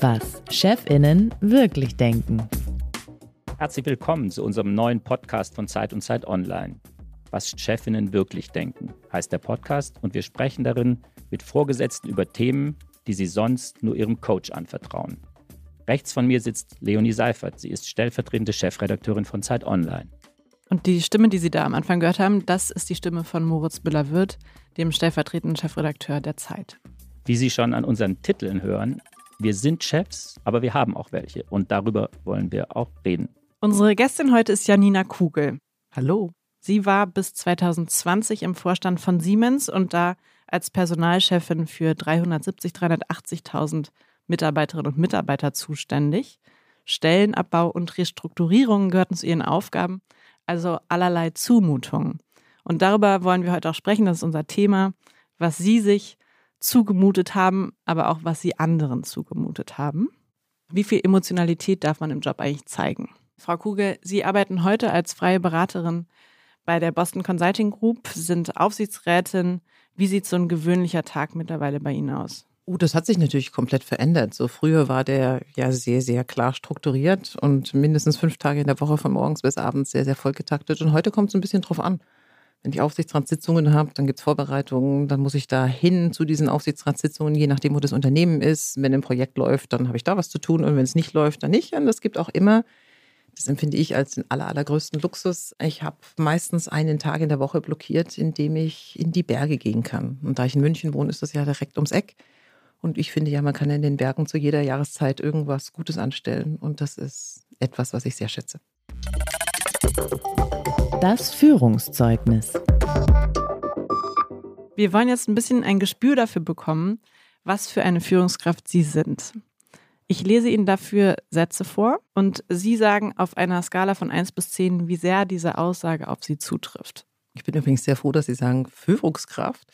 Was Chefinnen wirklich denken. Herzlich willkommen zu unserem neuen Podcast von Zeit und Zeit Online. Was Chefinnen wirklich denken, heißt der Podcast und wir sprechen darin mit Vorgesetzten über Themen, die sie sonst nur ihrem Coach anvertrauen. Rechts von mir sitzt Leonie Seifert. Sie ist stellvertretende Chefredakteurin von Zeit Online. Und die Stimme, die Sie da am Anfang gehört haben, das ist die Stimme von Moritz Müller-Wirth, dem stellvertretenden Chefredakteur der Zeit. Wie Sie schon an unseren Titeln hören, wir sind Chefs, aber wir haben auch welche. Und darüber wollen wir auch reden. Unsere Gästin heute ist Janina Kugel. Hallo. Sie war bis 2020 im Vorstand von Siemens und da als Personalchefin für 370, 380.000 Mitarbeiterinnen und Mitarbeiter zuständig. Stellenabbau und Restrukturierungen gehörten zu ihren Aufgaben also allerlei Zumutungen. Und darüber wollen wir heute auch sprechen. Das ist unser Thema, was Sie sich zugemutet haben, aber auch was Sie anderen zugemutet haben. Wie viel Emotionalität darf man im Job eigentlich zeigen? Frau Kugel, Sie arbeiten heute als freie Beraterin bei der Boston Consulting Group, sind Aufsichtsrätin. Wie sieht so ein gewöhnlicher Tag mittlerweile bei Ihnen aus? Oh, das hat sich natürlich komplett verändert. So früher war der ja sehr, sehr klar strukturiert und mindestens fünf Tage in der Woche von morgens bis abends sehr, sehr voll getaktet. Und heute kommt es ein bisschen drauf an. Wenn ich Aufsichtsratssitzungen habe, dann gibt es Vorbereitungen, dann muss ich da hin zu diesen Aufsichtsratssitzungen, je nachdem, wo das Unternehmen ist. Wenn ein Projekt läuft, dann habe ich da was zu tun und wenn es nicht läuft, dann nicht. Und es gibt auch immer, das empfinde ich als den aller, allergrößten Luxus, ich habe meistens einen Tag in der Woche blockiert, in dem ich in die Berge gehen kann. Und da ich in München wohne, ist das ja direkt ums Eck. Und ich finde ja, man kann in den Bergen zu jeder Jahreszeit irgendwas Gutes anstellen. Und das ist etwas, was ich sehr schätze. Das Führungszeugnis. Wir wollen jetzt ein bisschen ein Gespür dafür bekommen, was für eine Führungskraft Sie sind. Ich lese Ihnen dafür Sätze vor und Sie sagen auf einer Skala von 1 bis 10, wie sehr diese Aussage auf Sie zutrifft. Ich bin übrigens sehr froh, dass Sie sagen Führungskraft,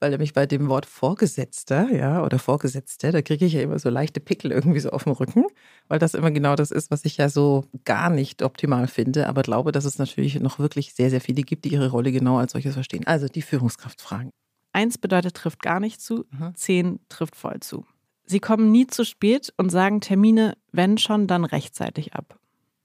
weil nämlich bei dem Wort Vorgesetzter, ja, oder Vorgesetzte, da kriege ich ja immer so leichte Pickel irgendwie so auf dem Rücken, weil das immer genau das ist, was ich ja so gar nicht optimal finde, aber glaube, dass es natürlich noch wirklich sehr, sehr viele gibt, die ihre Rolle genau als solches verstehen. Also die Führungskraft fragen. Eins bedeutet trifft gar nicht zu, mhm. zehn trifft voll zu. Sie kommen nie zu spät und sagen Termine, wenn schon, dann rechtzeitig ab.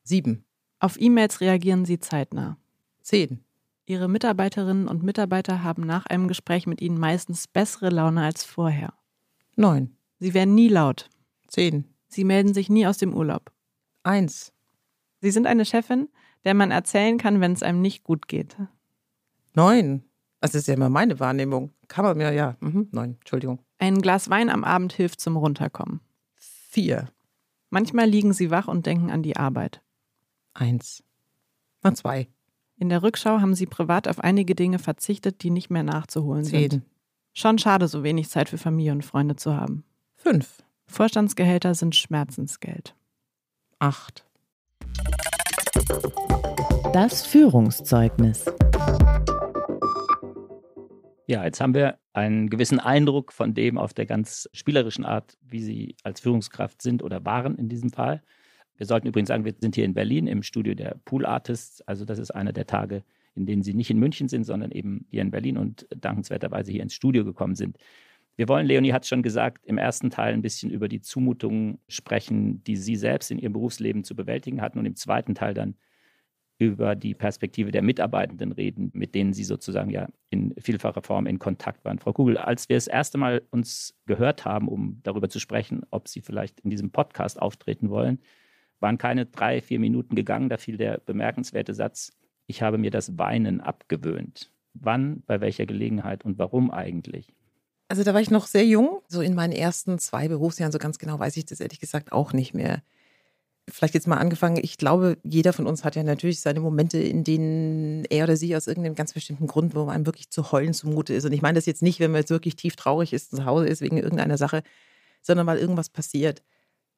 Sieben. Auf E-Mails reagieren Sie zeitnah. Zehn. Ihre Mitarbeiterinnen und Mitarbeiter haben nach einem Gespräch mit Ihnen meistens bessere Laune als vorher. Neun. Sie werden nie laut. Zehn. Sie melden sich nie aus dem Urlaub. Eins. Sie sind eine Chefin, der man erzählen kann, wenn es einem nicht gut geht. Neun. Das ist ja immer meine Wahrnehmung. Kann man mir, ja. Mhm. Neun, Entschuldigung. Ein Glas Wein am Abend hilft zum Runterkommen. Vier. Manchmal liegen Sie wach und denken an die Arbeit. Eins. Na, zwei. In der Rückschau haben sie privat auf einige Dinge verzichtet, die nicht mehr nachzuholen Zehn. sind. Schon schade, so wenig Zeit für Familie und Freunde zu haben. Fünf. Vorstandsgehälter sind Schmerzensgeld. Acht. Das Führungszeugnis. Ja, jetzt haben wir einen gewissen Eindruck von dem auf der ganz spielerischen Art, wie Sie als Führungskraft sind oder waren in diesem Fall. Wir sollten übrigens sagen, wir sind hier in Berlin im Studio der Pool Artists. Also das ist einer der Tage, in denen Sie nicht in München sind, sondern eben hier in Berlin und dankenswerterweise hier ins Studio gekommen sind. Wir wollen, Leonie hat es schon gesagt, im ersten Teil ein bisschen über die Zumutungen sprechen, die Sie selbst in Ihrem Berufsleben zu bewältigen hatten und im zweiten Teil dann über die Perspektive der Mitarbeitenden reden, mit denen Sie sozusagen ja in vielfacher Form in Kontakt waren. Frau Kugel, als wir das erste Mal uns gehört haben, um darüber zu sprechen, ob Sie vielleicht in diesem Podcast auftreten wollen, waren keine drei, vier Minuten gegangen, da fiel der bemerkenswerte Satz, ich habe mir das Weinen abgewöhnt. Wann, bei welcher Gelegenheit und warum eigentlich? Also da war ich noch sehr jung, so in meinen ersten zwei Berufsjahren, so ganz genau weiß ich das ehrlich gesagt auch nicht mehr. Vielleicht jetzt mal angefangen, ich glaube, jeder von uns hat ja natürlich seine Momente, in denen er oder sie aus irgendeinem ganz bestimmten Grund, wo einem wirklich zu heulen zumute ist. Und ich meine das jetzt nicht, wenn man jetzt wirklich tief traurig ist, zu Hause ist wegen irgendeiner Sache, sondern weil irgendwas passiert.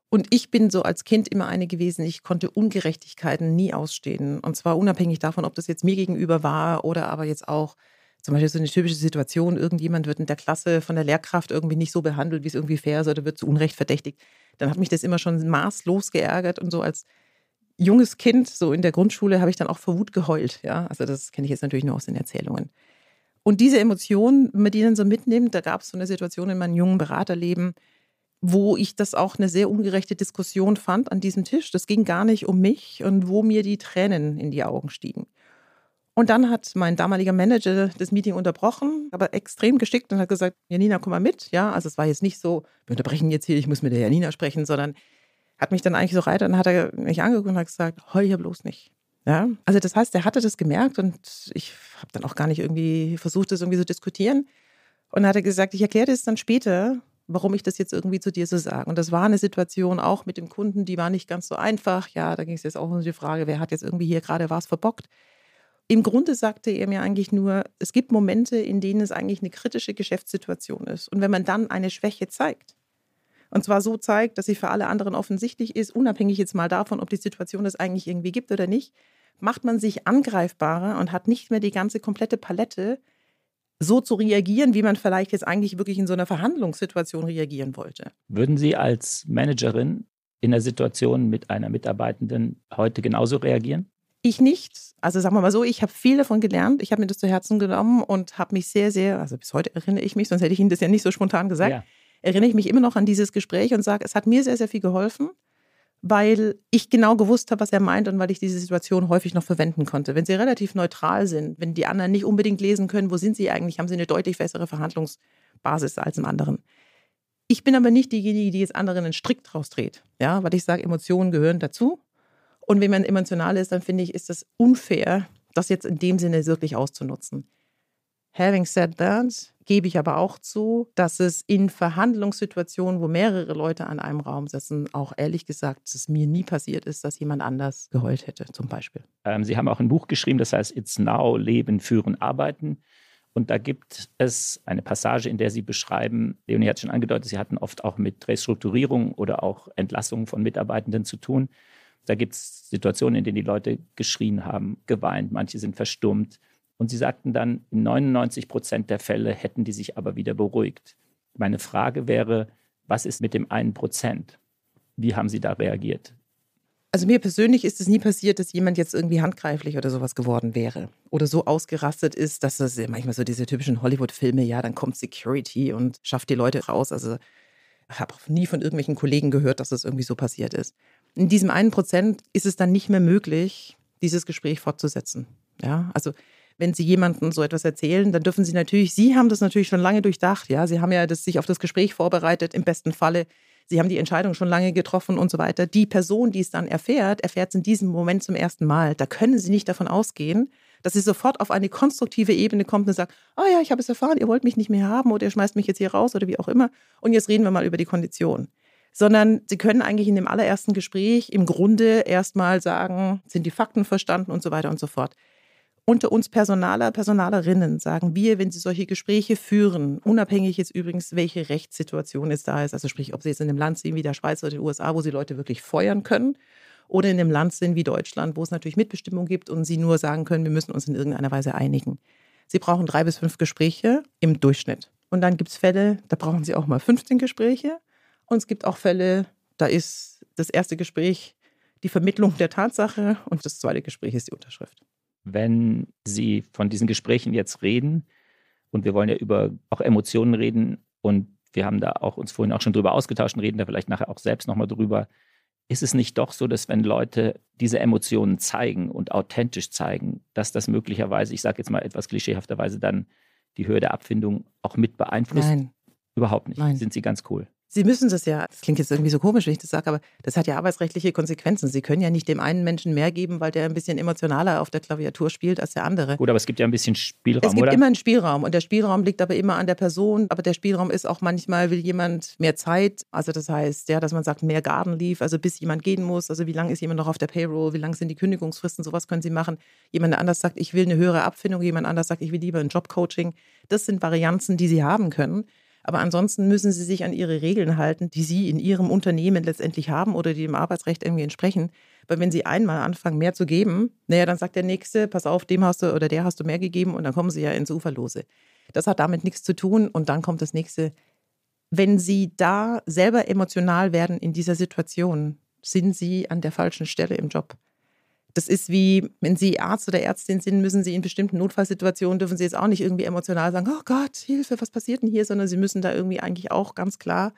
Und ich bin so als Kind immer eine gewesen, ich konnte Ungerechtigkeiten nie ausstehen. Und zwar unabhängig davon, ob das jetzt mir gegenüber war oder aber jetzt auch zum Beispiel so eine typische Situation, irgendjemand wird in der Klasse von der Lehrkraft irgendwie nicht so behandelt, wie es irgendwie fair ist oder wird zu Unrecht verdächtigt. Dann hat mich das immer schon maßlos geärgert und so als junges Kind, so in der Grundschule, habe ich dann auch vor Wut geheult. Ja, also das kenne ich jetzt natürlich nur aus den Erzählungen. Und diese Emotionen, die dann so mitnimmt, da gab es so eine Situation in meinem jungen Beraterleben, wo ich das auch eine sehr ungerechte Diskussion fand an diesem Tisch. Das ging gar nicht um mich und wo mir die Tränen in die Augen stiegen. Und dann hat mein damaliger Manager das Meeting unterbrochen, aber extrem geschickt und hat gesagt, Janina, komm mal mit. Ja, also es war jetzt nicht so, wir unterbrechen jetzt hier, ich muss mit der Janina sprechen, sondern hat mich dann eigentlich so reiter, dann hat er mich angeguckt und hat gesagt, heul hier bloß nicht. Ja, also das heißt, er hatte das gemerkt und ich habe dann auch gar nicht irgendwie versucht, das irgendwie zu diskutieren. Und dann hat er gesagt, ich erkläre das dann später, warum ich das jetzt irgendwie zu dir so sage. Und das war eine Situation auch mit dem Kunden, die war nicht ganz so einfach. Ja, da ging es jetzt auch um die Frage, wer hat jetzt irgendwie hier gerade was verbockt. Im Grunde sagte er mir eigentlich nur, es gibt Momente, in denen es eigentlich eine kritische Geschäftssituation ist. Und wenn man dann eine Schwäche zeigt, und zwar so zeigt, dass sie für alle anderen offensichtlich ist, unabhängig jetzt mal davon, ob die Situation es eigentlich irgendwie gibt oder nicht, macht man sich angreifbarer und hat nicht mehr die ganze komplette Palette, so zu reagieren, wie man vielleicht jetzt eigentlich wirklich in so einer Verhandlungssituation reagieren wollte. Würden Sie als Managerin in der Situation mit einer Mitarbeitenden heute genauso reagieren? Ich nicht. Also sagen wir mal so, ich habe viel davon gelernt. Ich habe mir das zu Herzen genommen und habe mich sehr, sehr, also bis heute erinnere ich mich, sonst hätte ich Ihnen das ja nicht so spontan gesagt, ja. erinnere ich mich immer noch an dieses Gespräch und sage, es hat mir sehr, sehr viel geholfen, weil ich genau gewusst habe, was er meint und weil ich diese Situation häufig noch verwenden konnte. Wenn sie relativ neutral sind, wenn die anderen nicht unbedingt lesen können, wo sind sie eigentlich, haben sie eine deutlich bessere Verhandlungsbasis als im anderen. Ich bin aber nicht diejenige, die jetzt anderen einen Strick draus dreht, ja, weil ich sage, Emotionen gehören dazu und wenn man emotional ist, dann finde ich, ist das unfair, das jetzt in dem Sinne wirklich auszunutzen. Having said that, gebe ich aber auch zu, dass es in Verhandlungssituationen, wo mehrere Leute an einem Raum sitzen, auch ehrlich gesagt, dass es mir nie passiert ist, dass jemand anders geheult hätte, zum Beispiel. Ähm, Sie haben auch ein Buch geschrieben, das heißt It's Now, Leben, Führen, Arbeiten. Und da gibt es eine Passage, in der Sie beschreiben, Leonie hat schon angedeutet, Sie hatten oft auch mit Restrukturierung oder auch Entlassung von Mitarbeitenden zu tun. Da gibt es Situationen, in denen die Leute geschrien haben, geweint, manche sind verstummt. Und sie sagten dann, in 99 Prozent der Fälle hätten die sich aber wieder beruhigt. Meine Frage wäre, was ist mit dem einen Prozent? Wie haben Sie da reagiert? Also mir persönlich ist es nie passiert, dass jemand jetzt irgendwie handgreiflich oder sowas geworden wäre. Oder so ausgerastet ist, dass das manchmal so diese typischen Hollywood-Filme, ja, dann kommt Security und schafft die Leute raus. Also habe nie von irgendwelchen Kollegen gehört, dass das irgendwie so passiert ist in diesem einen Prozent ist es dann nicht mehr möglich, dieses Gespräch fortzusetzen. Ja, also wenn Sie jemandem so etwas erzählen, dann dürfen Sie natürlich, Sie haben das natürlich schon lange durchdacht, ja, Sie haben ja das, sich auf das Gespräch vorbereitet, im besten Falle. Sie haben die Entscheidung schon lange getroffen und so weiter. Die Person, die es dann erfährt, erfährt es in diesem Moment zum ersten Mal. Da können Sie nicht davon ausgehen, dass sie sofort auf eine konstruktive Ebene kommt und sagt, oh ja, ich habe es erfahren, ihr wollt mich nicht mehr haben oder ihr schmeißt mich jetzt hier raus oder wie auch immer. Und jetzt reden wir mal über die Kondition sondern sie können eigentlich in dem allerersten Gespräch im Grunde erstmal sagen, sind die Fakten verstanden und so weiter und so fort. Unter uns Personaler, Personalerinnen sagen wir, wenn sie solche Gespräche führen, unabhängig jetzt übrigens, welche Rechtssituation es da ist, also sprich, ob sie jetzt in einem Land sind wie der Schweiz oder den USA, wo sie Leute wirklich feuern können, oder in einem Land sind wie Deutschland, wo es natürlich Mitbestimmung gibt und sie nur sagen können, wir müssen uns in irgendeiner Weise einigen. Sie brauchen drei bis fünf Gespräche im Durchschnitt. Und dann gibt es Fälle, da brauchen sie auch mal 15 Gespräche. Und es gibt auch Fälle, da ist das erste Gespräch die Vermittlung der Tatsache und das zweite Gespräch ist die Unterschrift. Wenn Sie von diesen Gesprächen jetzt reden, und wir wollen ja über auch Emotionen reden und wir haben da auch uns vorhin auch schon drüber ausgetauscht und reden da vielleicht nachher auch selbst nochmal drüber. Ist es nicht doch so, dass wenn Leute diese Emotionen zeigen und authentisch zeigen, dass das möglicherweise, ich sage jetzt mal etwas klischeehafterweise, dann die Höhe der Abfindung auch mit beeinflusst? Nein. Überhaupt nicht. Nein. Sind Sie ganz cool? Sie müssen das ja, das klingt jetzt irgendwie so komisch, wenn ich das sage, aber das hat ja arbeitsrechtliche Konsequenzen. Sie können ja nicht dem einen Menschen mehr geben, weil der ein bisschen emotionaler auf der Klaviatur spielt als der andere. Gut, aber es gibt ja ein bisschen Spielraum, Es gibt oder? immer einen Spielraum und der Spielraum liegt aber immer an der Person. Aber der Spielraum ist auch manchmal, will jemand mehr Zeit. Also das heißt, ja, dass man sagt, mehr Garden Leave, also bis jemand gehen muss. Also wie lange ist jemand noch auf der Payroll? Wie lang sind die Kündigungsfristen? Sowas können Sie machen. Jemand anders sagt, ich will eine höhere Abfindung. Jemand anders sagt, ich will lieber ein Jobcoaching. Das sind Varianzen, die Sie haben können. Aber ansonsten müssen sie sich an ihre Regeln halten, die sie in ihrem Unternehmen letztendlich haben oder die dem Arbeitsrecht irgendwie entsprechen. Weil wenn sie einmal anfangen, mehr zu geben, naja, dann sagt der Nächste, pass auf, dem hast du oder der hast du mehr gegeben und dann kommen sie ja ins Uferlose. Das hat damit nichts zu tun und dann kommt das Nächste. Wenn sie da selber emotional werden in dieser Situation, sind sie an der falschen Stelle im Job. Das ist wie, wenn Sie Arzt oder Ärztin sind, müssen Sie in bestimmten Notfallsituationen, dürfen Sie jetzt auch nicht irgendwie emotional sagen, oh Gott, Hilfe, was passiert denn hier, sondern Sie müssen da irgendwie eigentlich auch ganz klar,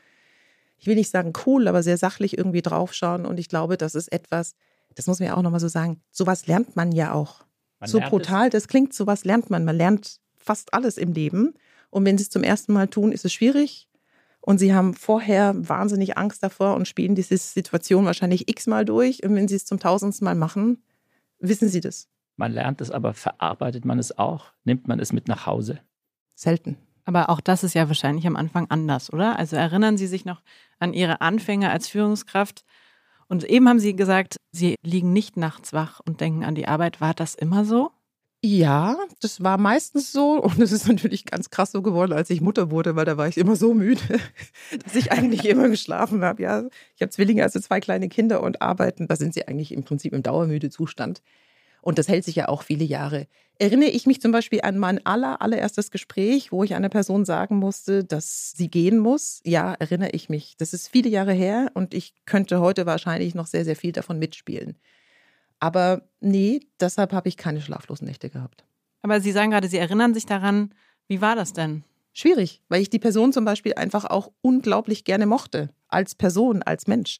ich will nicht sagen cool, aber sehr sachlich irgendwie draufschauen. Und ich glaube, das ist etwas, das muss man ja auch nochmal so sagen, sowas lernt man ja auch. Man so brutal, das klingt, sowas lernt man. Man lernt fast alles im Leben. Und wenn Sie es zum ersten Mal tun, ist es schwierig. Und Sie haben vorher wahnsinnig Angst davor und spielen diese Situation wahrscheinlich x-mal durch. Und wenn Sie es zum tausendsten Mal machen, wissen Sie das. Man lernt es, aber verarbeitet man es auch? Nimmt man es mit nach Hause? Selten. Aber auch das ist ja wahrscheinlich am Anfang anders, oder? Also erinnern Sie sich noch an Ihre Anfänge als Führungskraft? Und eben haben Sie gesagt, Sie liegen nicht nachts wach und denken an die Arbeit. War das immer so? Ja, das war meistens so. Und es ist natürlich ganz krass so geworden, als ich Mutter wurde, weil da war ich immer so müde, dass ich eigentlich immer geschlafen habe. Ja, ich habe Zwillinge, also zwei kleine Kinder und arbeiten. Da sind sie eigentlich im Prinzip im dauermüde Zustand. Und das hält sich ja auch viele Jahre. Erinnere ich mich zum Beispiel an mein aller, allererstes Gespräch, wo ich einer Person sagen musste, dass sie gehen muss? Ja, erinnere ich mich. Das ist viele Jahre her und ich könnte heute wahrscheinlich noch sehr, sehr viel davon mitspielen. Aber nee, deshalb habe ich keine schlaflosen Nächte gehabt. Aber Sie sagen gerade, Sie erinnern sich daran. Wie war das denn? Schwierig, weil ich die Person zum Beispiel einfach auch unglaublich gerne mochte. Als Person, als Mensch.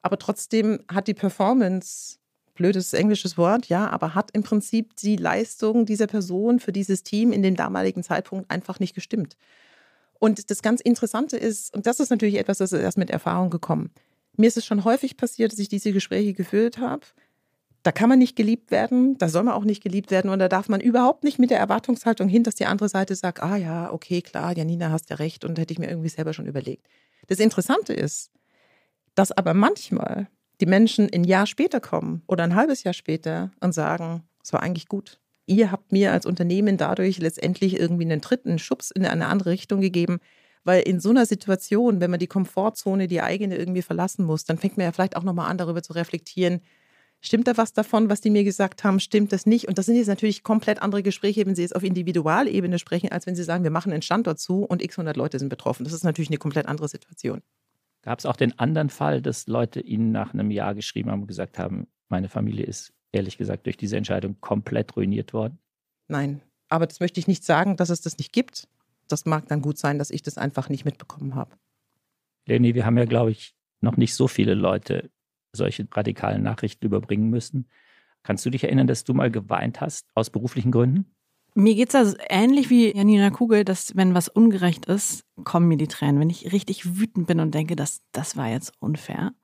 Aber trotzdem hat die Performance, blödes englisches Wort, ja, aber hat im Prinzip die Leistung dieser Person für dieses Team in dem damaligen Zeitpunkt einfach nicht gestimmt. Und das ganz Interessante ist, und das ist natürlich etwas, das ist erst mit Erfahrung gekommen. Mir ist es schon häufig passiert, dass ich diese Gespräche geführt habe da kann man nicht geliebt werden, da soll man auch nicht geliebt werden und da darf man überhaupt nicht mit der Erwartungshaltung hin, dass die andere Seite sagt, ah ja, okay, klar, Janina, hast ja recht und hätte ich mir irgendwie selber schon überlegt. Das Interessante ist, dass aber manchmal die Menschen ein Jahr später kommen oder ein halbes Jahr später und sagen, es war eigentlich gut. Ihr habt mir als Unternehmen dadurch letztendlich irgendwie einen dritten Schubs in eine andere Richtung gegeben, weil in so einer Situation, wenn man die Komfortzone, die eigene irgendwie verlassen muss, dann fängt man ja vielleicht auch nochmal an, darüber zu reflektieren, Stimmt da was davon, was die mir gesagt haben? Stimmt das nicht? Und das sind jetzt natürlich komplett andere Gespräche, wenn Sie jetzt auf Individualebene sprechen, als wenn Sie sagen, wir machen einen Standort zu und x 100 Leute sind betroffen. Das ist natürlich eine komplett andere Situation. Gab es auch den anderen Fall, dass Leute Ihnen nach einem Jahr geschrieben haben und gesagt haben, meine Familie ist ehrlich gesagt durch diese Entscheidung komplett ruiniert worden? Nein, aber das möchte ich nicht sagen, dass es das nicht gibt. Das mag dann gut sein, dass ich das einfach nicht mitbekommen habe. Leni, wir haben ja, glaube ich, noch nicht so viele Leute solche radikalen Nachrichten überbringen müssen. Kannst du dich erinnern, dass du mal geweint hast aus beruflichen Gründen? Mir geht es also ähnlich wie Janina Kugel, dass wenn was ungerecht ist, kommen mir die Tränen. Wenn ich richtig wütend bin und denke, das, das war jetzt unfair.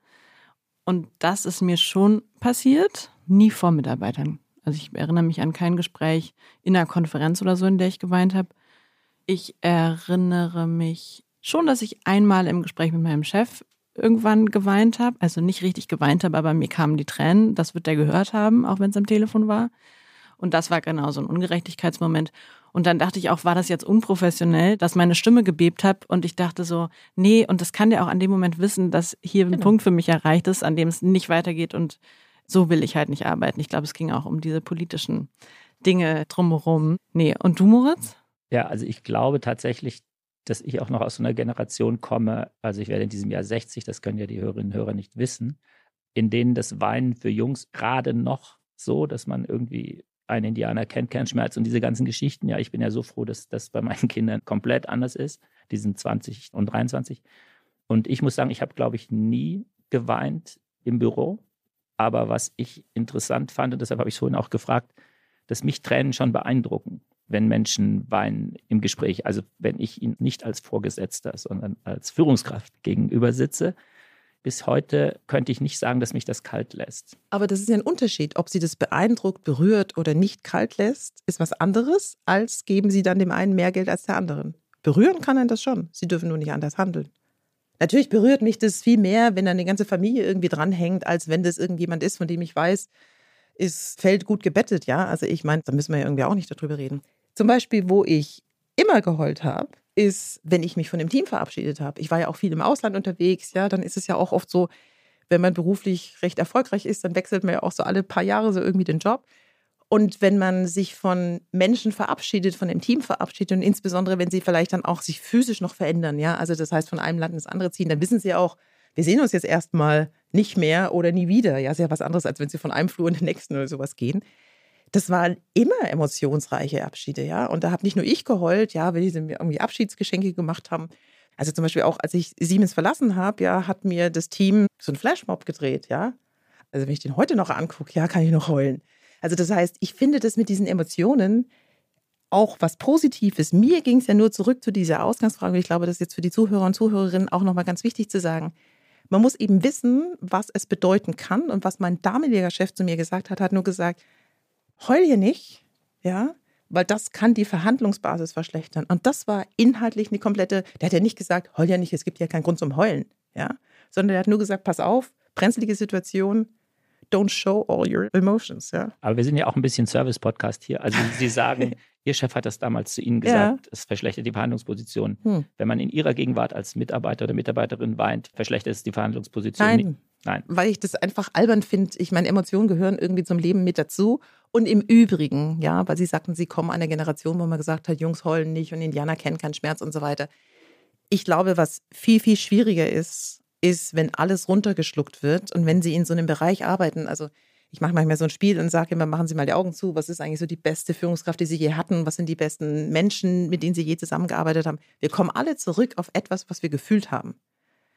Und das ist mir schon passiert, nie vor Mitarbeitern. Also ich erinnere mich an kein Gespräch in einer Konferenz oder so, in der ich geweint habe. Ich erinnere mich schon, dass ich einmal im Gespräch mit meinem Chef irgendwann geweint habe. Also nicht richtig geweint habe, aber mir kamen die Tränen. Das wird der gehört haben, auch wenn es am Telefon war. Und das war genau so ein Ungerechtigkeitsmoment. Und dann dachte ich auch, war das jetzt unprofessionell, dass meine Stimme gebebt hat und ich dachte so, nee, und das kann der auch an dem Moment wissen, dass hier ein genau. Punkt für mich erreicht ist, an dem es nicht weitergeht und so will ich halt nicht arbeiten. Ich glaube, es ging auch um diese politischen Dinge drumherum. Nee, und du, Moritz? Ja, also ich glaube tatsächlich, dass ich auch noch aus so einer Generation komme, also ich werde in diesem Jahr 60, das können ja die Hörerinnen und Hörer nicht wissen, in denen das Weinen für Jungs gerade noch so, dass man irgendwie einen Indianer kennt, Kernschmerz und diese ganzen Geschichten. Ja, ich bin ja so froh, dass das bei meinen Kindern komplett anders ist. Die sind 20 und 23. Und ich muss sagen, ich habe, glaube ich, nie geweint im Büro. Aber was ich interessant fand, und deshalb habe ich es vorhin auch gefragt, dass mich Tränen schon beeindrucken wenn Menschen weinen im Gespräch. Also wenn ich ihnen nicht als Vorgesetzter, sondern als Führungskraft gegenüber sitze. Bis heute könnte ich nicht sagen, dass mich das kalt lässt. Aber das ist ja ein Unterschied. Ob sie das beeindruckt, berührt oder nicht kalt lässt, ist was anderes, als geben sie dann dem einen mehr Geld als der anderen. Berühren kann einen das schon. Sie dürfen nur nicht anders handeln. Natürlich berührt mich das viel mehr, wenn dann eine ganze Familie irgendwie dranhängt, als wenn das irgendjemand ist, von dem ich weiß, ist Feld gut gebettet, ja. Also ich meine, da müssen wir ja irgendwie auch nicht darüber reden. Zum Beispiel, wo ich immer geheult habe, ist, wenn ich mich von dem Team verabschiedet habe. Ich war ja auch viel im Ausland unterwegs, ja, dann ist es ja auch oft so, wenn man beruflich recht erfolgreich ist, dann wechselt man ja auch so alle paar Jahre so irgendwie den Job. Und wenn man sich von Menschen verabschiedet, von dem Team verabschiedet und insbesondere, wenn sie vielleicht dann auch sich physisch noch verändern, ja, also das heißt von einem Land ins andere ziehen, dann wissen sie auch, wir sehen uns jetzt erstmal nicht mehr oder nie wieder. Ja, ist ja was anderes, als wenn sie von einem Flur in den nächsten oder sowas gehen. Das waren immer emotionsreiche Abschiede, ja. Und da habe nicht nur ich geheult, ja, weil sie mir irgendwie Abschiedsgeschenke gemacht haben. Also zum Beispiel auch, als ich Siemens verlassen habe, ja, hat mir das Team so einen Flashmob gedreht, ja. Also wenn ich den heute noch angucke, ja, kann ich noch heulen. Also das heißt, ich finde das mit diesen Emotionen auch was Positives. Mir ging es ja nur zurück zu dieser Ausgangsfrage. Ich glaube, das ist jetzt für die Zuhörer und Zuhörerinnen auch nochmal ganz wichtig zu sagen. Man muss eben wissen, was es bedeuten kann. Und was mein damaliger Chef zu mir gesagt hat, hat nur gesagt, heul hier nicht, ja, weil das kann die Verhandlungsbasis verschlechtern. Und das war inhaltlich eine komplette, der hat ja nicht gesagt, heul ja nicht, es gibt ja keinen Grund zum Heulen, ja, sondern der hat nur gesagt, pass auf, brenzlige Situation, don't show all your emotions, ja. Aber wir sind ja auch ein bisschen Service-Podcast hier. Also Sie sagen, Ihr Chef hat das damals zu Ihnen gesagt, ja. es verschlechtert die Verhandlungsposition. Hm. Wenn man in Ihrer Gegenwart als Mitarbeiter oder Mitarbeiterin weint, verschlechtert es die Verhandlungsposition. Nein. Nein. Weil ich das einfach albern finde. Ich meine, Emotionen gehören irgendwie zum Leben mit dazu. Und im Übrigen, ja, weil Sie sagten, Sie kommen einer Generation, wo man gesagt hat, Jungs heulen nicht und Indianer kennen keinen Schmerz und so weiter. Ich glaube, was viel, viel schwieriger ist, ist, wenn alles runtergeschluckt wird und wenn Sie in so einem Bereich arbeiten. Also ich mache manchmal so ein Spiel und sage immer, machen Sie mal die Augen zu. Was ist eigentlich so die beste Führungskraft, die Sie je hatten? Was sind die besten Menschen, mit denen Sie je zusammengearbeitet haben? Wir kommen alle zurück auf etwas, was wir gefühlt haben.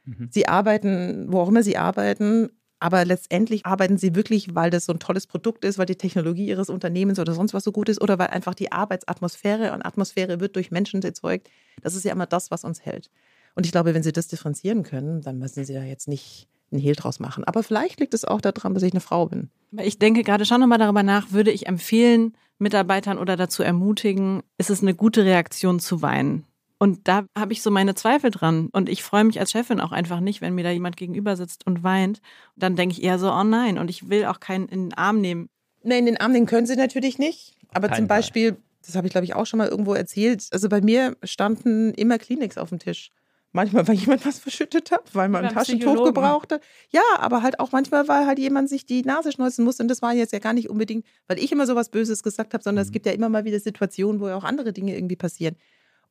Mhm. Sie arbeiten, wo auch immer Sie arbeiten, aber letztendlich arbeiten Sie wirklich, weil das so ein tolles Produkt ist, weil die Technologie Ihres Unternehmens oder sonst was so gut ist oder weil einfach die Arbeitsatmosphäre und Atmosphäre wird durch Menschen erzeugt. Das ist ja immer das, was uns hält. Und ich glaube, wenn Sie das differenzieren können, dann müssen Sie da jetzt nicht einen Hehl draus machen. Aber vielleicht liegt es auch daran, dass ich eine Frau bin. Ich denke gerade schon nochmal darüber nach, würde ich empfehlen, Mitarbeitern oder dazu ermutigen, ist es eine gute Reaktion zu weinen. Und da habe ich so meine Zweifel dran. Und ich freue mich als Chefin auch einfach nicht, wenn mir da jemand gegenüber sitzt und weint. Dann denke ich eher so, oh nein. Und ich will auch keinen in den Arm nehmen. Nein, in den Arm nehmen können sie natürlich nicht. Aber Kein zum Beispiel, das habe ich glaube ich auch schon mal irgendwo erzählt, also bei mir standen immer Kliniks auf dem Tisch. Manchmal, weil jemand was verschüttet hat, weil man ein Taschentuch gebrauchte. Ja, aber halt auch manchmal, weil halt jemand sich die Nase schneuzen musste. Und das war jetzt ja gar nicht unbedingt, weil ich immer so was Böses gesagt habe, sondern mhm. es gibt ja immer mal wieder Situationen, wo ja auch andere Dinge irgendwie passieren.